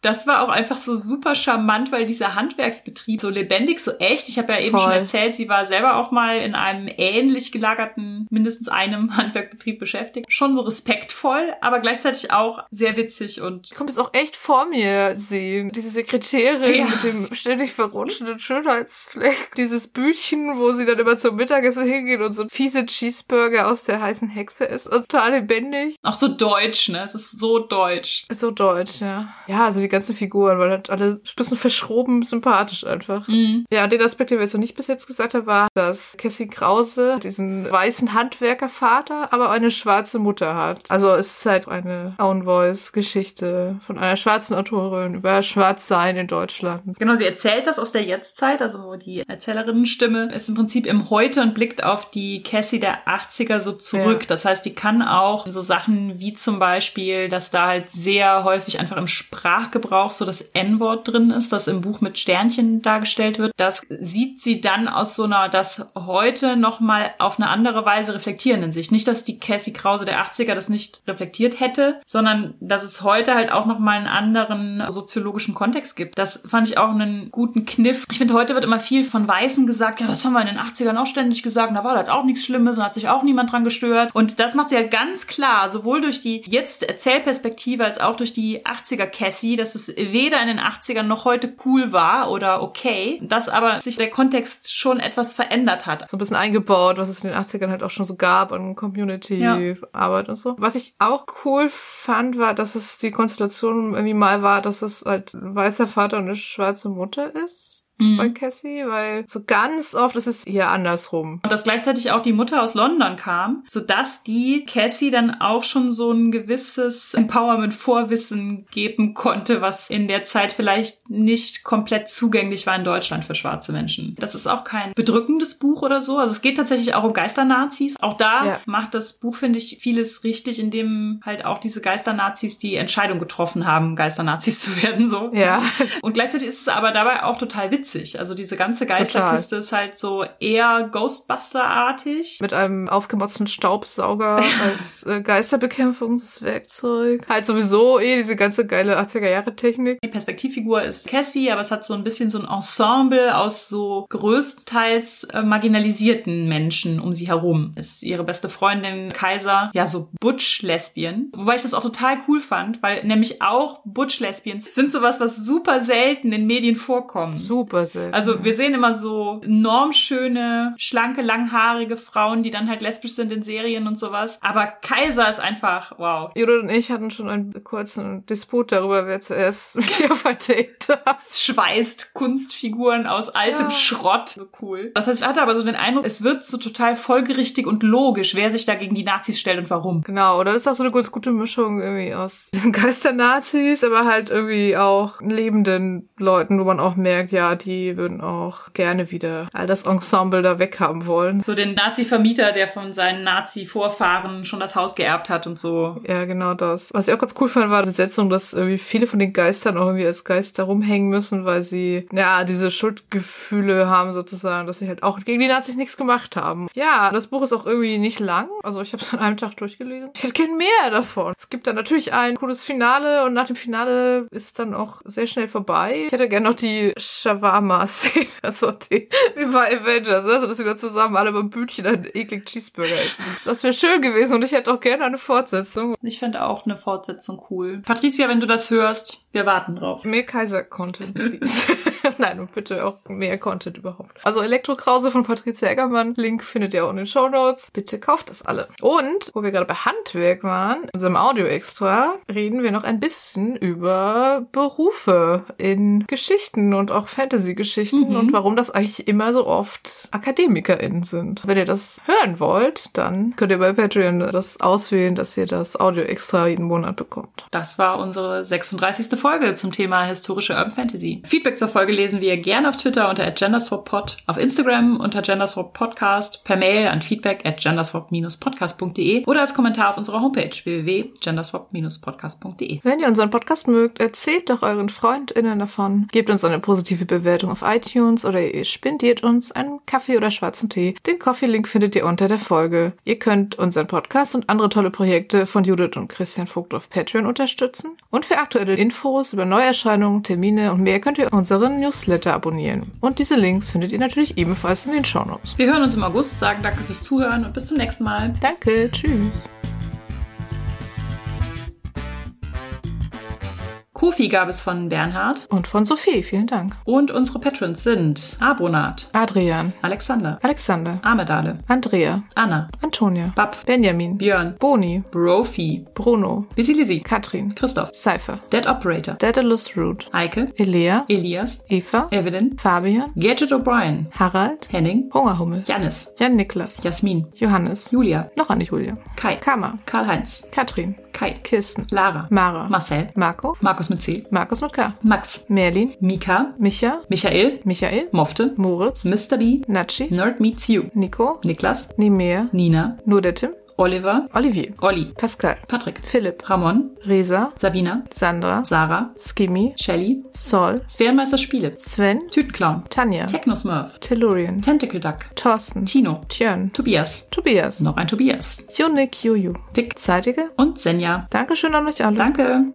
Das war auch einfach so super charmant, weil dieser Handwerksbetrieb so lebendig, so echt. Ich habe ja eben Voll. schon erzählt, sie war selber auch mal in einem ähnlich gelagerten, mindestens einem Handwerkbetrieb beschäftigt. Schon so respektvoll, aber gleichzeitig auch sehr witzig und Ich konnte es auch echt vor mir sehen. Diese Sekretärin Ja. mit dem ständig verrutschenden Schönheitsfleck. Dieses Bütchen, wo sie dann immer zum Mittagessen hingeht und so fiese Cheeseburger aus der heißen Hexe ist. Also total lebendig. auch so deutsch, ne? Es ist so deutsch. So deutsch, ja. Ja, also die ganzen Figuren, weil halt alle ein bisschen verschroben sympathisch einfach. Mhm. Ja, den Aspekt, den wir jetzt noch nicht bis jetzt gesagt haben, war, dass Cassie Krause diesen weißen Handwerkervater, aber eine schwarze Mutter hat. Also es ist halt eine Own Voice Geschichte von einer schwarzen Autorin über Schwarzsein in Deutschland. Genau, sie erzählt das aus der Jetztzeit, also die Erzählerinnenstimme ist im Prinzip im Heute und blickt auf die Cassie der 80er so zurück. Ja. Das heißt, die kann auch so Sachen wie zum Beispiel, dass da halt sehr häufig einfach im Sprachgebrauch so das N-Wort drin ist, das im Buch mit Sternchen dargestellt wird. Das sieht sie dann aus so einer, das heute nochmal auf eine andere Weise reflektierenden Sicht. Nicht, dass die Cassie Krause der 80er das nicht reflektiert hätte, sondern dass es heute halt auch nochmal einen anderen soziologischen Kontext gibt. Das fand ich auch einen guten Kniff. Ich finde, heute wird immer viel von Weißen gesagt, ja, das haben wir in den 80ern auch ständig gesagt, da war das auch nichts Schlimmes und hat sich auch niemand dran gestört. Und das macht sie halt ganz klar, sowohl durch die jetzt Erzählperspektive als auch durch die 80er Cassie, dass es weder in den 80ern noch heute cool war oder okay, dass aber sich der Kontext schon etwas verändert hat. So ein bisschen eingebaut, was es in den 80ern halt auch schon so gab an Community-Arbeit und so. Was ich auch cool fand, war, dass es die Konstellation irgendwie mal war, dass es halt ein weißer Vater und eine schwarze Mutter ist. Mhm. Bei Cassie, weil so ganz oft ist es hier andersrum. Und dass gleichzeitig auch die Mutter aus London kam, sodass die Cassie dann auch schon so ein gewisses Empowerment-Vorwissen geben konnte, was in der Zeit vielleicht nicht komplett zugänglich war in Deutschland für schwarze Menschen. Das ist auch kein bedrückendes Buch oder so. Also es geht tatsächlich auch um Geisternazis. Auch da Ja. macht das Buch, finde ich, vieles richtig, indem halt auch diese Geisternazis die Entscheidung getroffen haben, Geisternazis zu werden, so. Ja. Und gleichzeitig ist es aber dabei auch total witzig. Also diese ganze Geisterkiste ist halt so eher Ghostbuster-artig. Mit einem aufgemotzten Staubsauger als äh, Geisterbekämpfungswerkzeug. Halt sowieso eh diese ganze geile 80er-Jahre-Technik. Die Perspektivfigur ist Cassie, aber es hat so ein bisschen so ein Ensemble aus so größtenteils äh, marginalisierten Menschen um sie herum. Ist ihre beste Freundin Kaiser, ja, so Butch-Lesbien. Wobei ich das auch total cool fand, weil nämlich auch Butch-Lesbians sind sowas, was super selten in Medien vorkommt. Super selten. Also wir sehen immer so normschöne, schlanke, langhaarige Frauen, die dann halt lesbisch sind in Serien und sowas. Aber Kaiser ist einfach, wow. Judith und ich hatten schon einen kurzen Disput darüber, wer zuerst mit ihr auf ein Date darf. schweißt Kunstfiguren aus altem Ja. Schrott. So cool. Das heißt, ich hatte aber so den Eindruck, es wird so total folgerichtig und logisch, wer sich da gegen die Nazis stellt und warum. Genau, oder das ist auch so eine ganz gute Mischung irgendwie aus diesen Geister-Nazis, aber halt irgendwie auch lebenden Leuten, wo man auch merkt, ja, die würden auch gerne wieder all das Ensemble da weghaben wollen. So den Nazi-Vermieter, der von seinen Nazi-Vorfahren schon das Haus geerbt hat und so. Ja, genau das. Was ich auch ganz cool fand, war die Setzung, dass irgendwie viele von den Geistern auch irgendwie als Geister rumhängen müssen, weil sie, ja, diese Schuldgefühle haben sozusagen, dass sie halt auch gegen die Nazis nichts gemacht haben. Ja, das Buch ist auch irgendwie nicht lang. Also ich habe es an einem Tag durchgelesen. Ich hätte gern mehr davon. Es gibt dann natürlich ein cooles Finale und nach dem Finale ist es dann auch sehr schnell vorbei. Ich hätte gern noch die Shawarma-Szene, also die, wie bei Avengers, ne? also dass sie da zusammen alle beim Bütchen einen ekligen Cheeseburger essen. Das wäre schön gewesen und ich hätte auch gerne eine Fortsetzung. Ich fände auch eine Fortsetzung cool. Patricia, wenn du das hörst, wir warten drauf. Mehr Kaiser-Content, please. Nein, und bitte auch mehr Content überhaupt. Also Elektrokrause von Patricia Eggermann. Link findet ihr auch in den Show Notes. Bitte kauft das alle. Und, wo wir gerade bei Handwerk waren, in unserem Audio-Extra, reden wir noch ein bisschen über Berufe in Geschichten und auch Fantasy-Geschichten Mhm. und warum das eigentlich immer so oft AkademikerInnen sind. Wenn ihr das hören wollt, dann könnt ihr bei Patreon das auswählen, dass ihr das Audio-Extra jeden Monat bekommt. Das war unsere 36. Folge zum Thema historische Urban Fantasy. Feedback zur Folge lesen wir gerne auf Twitter unter genderswappod, auf Instagram unter genderswappodcast, per Mail an feedback at genderswap-podcast.de oder als Kommentar auf unserer Homepage www.genderswap-podcast.de. Wenn ihr unseren Podcast mögt, erzählt doch euren FreundInnen davon, gebt uns eine positive Bewertung auf iTunes oder ihr spendiert uns einen Kaffee oder schwarzen Tee. Den Coffee-Link findet ihr unter der Folge. Ihr könnt unseren Podcast und andere tolle Projekte von Judith und Christian Vogt auf Patreon unterstützen. Und für aktuelle Infos über Neuerscheinungen, Termine und mehr könnt ihr unseren Newsletter abonnieren. Und diese Links findet ihr natürlich ebenfalls in den Shownotes. Wir hören uns im August, sagen danke fürs Zuhören und bis zum nächsten Mal. Danke, tschüss. Kofi gab es von Bernhard Und von Sophie, vielen Dank. und unsere Patrons sind Abonat, Adrian, Alexander, Alexander, Amedale, Andrea, Anna, Antonia, Bab, Benjamin, Björn, Boni, Brophy, Bruno, Bisilisi, Katrin, Christoph, Cypher, Dead Operator, Daedalus Root, Eike, Elea, Elias, Eva, Evelyn, Fabian, Gadget O'Brien, Harald, Henning, Hungerhummel, Janis, Jan Niklas, Jasmin, Johannes, Julia, noch eine Julia, Kai, Kama, Karl-Heinz, Katrin, Kai, Kirsten, Lara, Mara, Marcel, Marco, Markus mit C, Markus mit K, Max, Merlin, Mika, Micha, Michael, Michael, Mofte, Moritz, Mr. B, Natschi, Nerd Meets You, Nico, Niklas, Nimea, Nina, nur der Tim, Oliver, Olivier, Olli, Pascal, Patrick, Philipp, Ramon, Resa, Sabina, Sandra, Sarah, Skimmy, Shelly, Sol, Sphärenmeister Spiele, Sven, Tütenclown, Tanja, Technosmurf, Tellurian, Tentacle Duck, Thorsten, Tino, Tjörn, Tobias, Tobias, noch ein Tobias, Junik, Juju, Vic Zeitige. und Senja. Dankeschön an euch alle. Danke.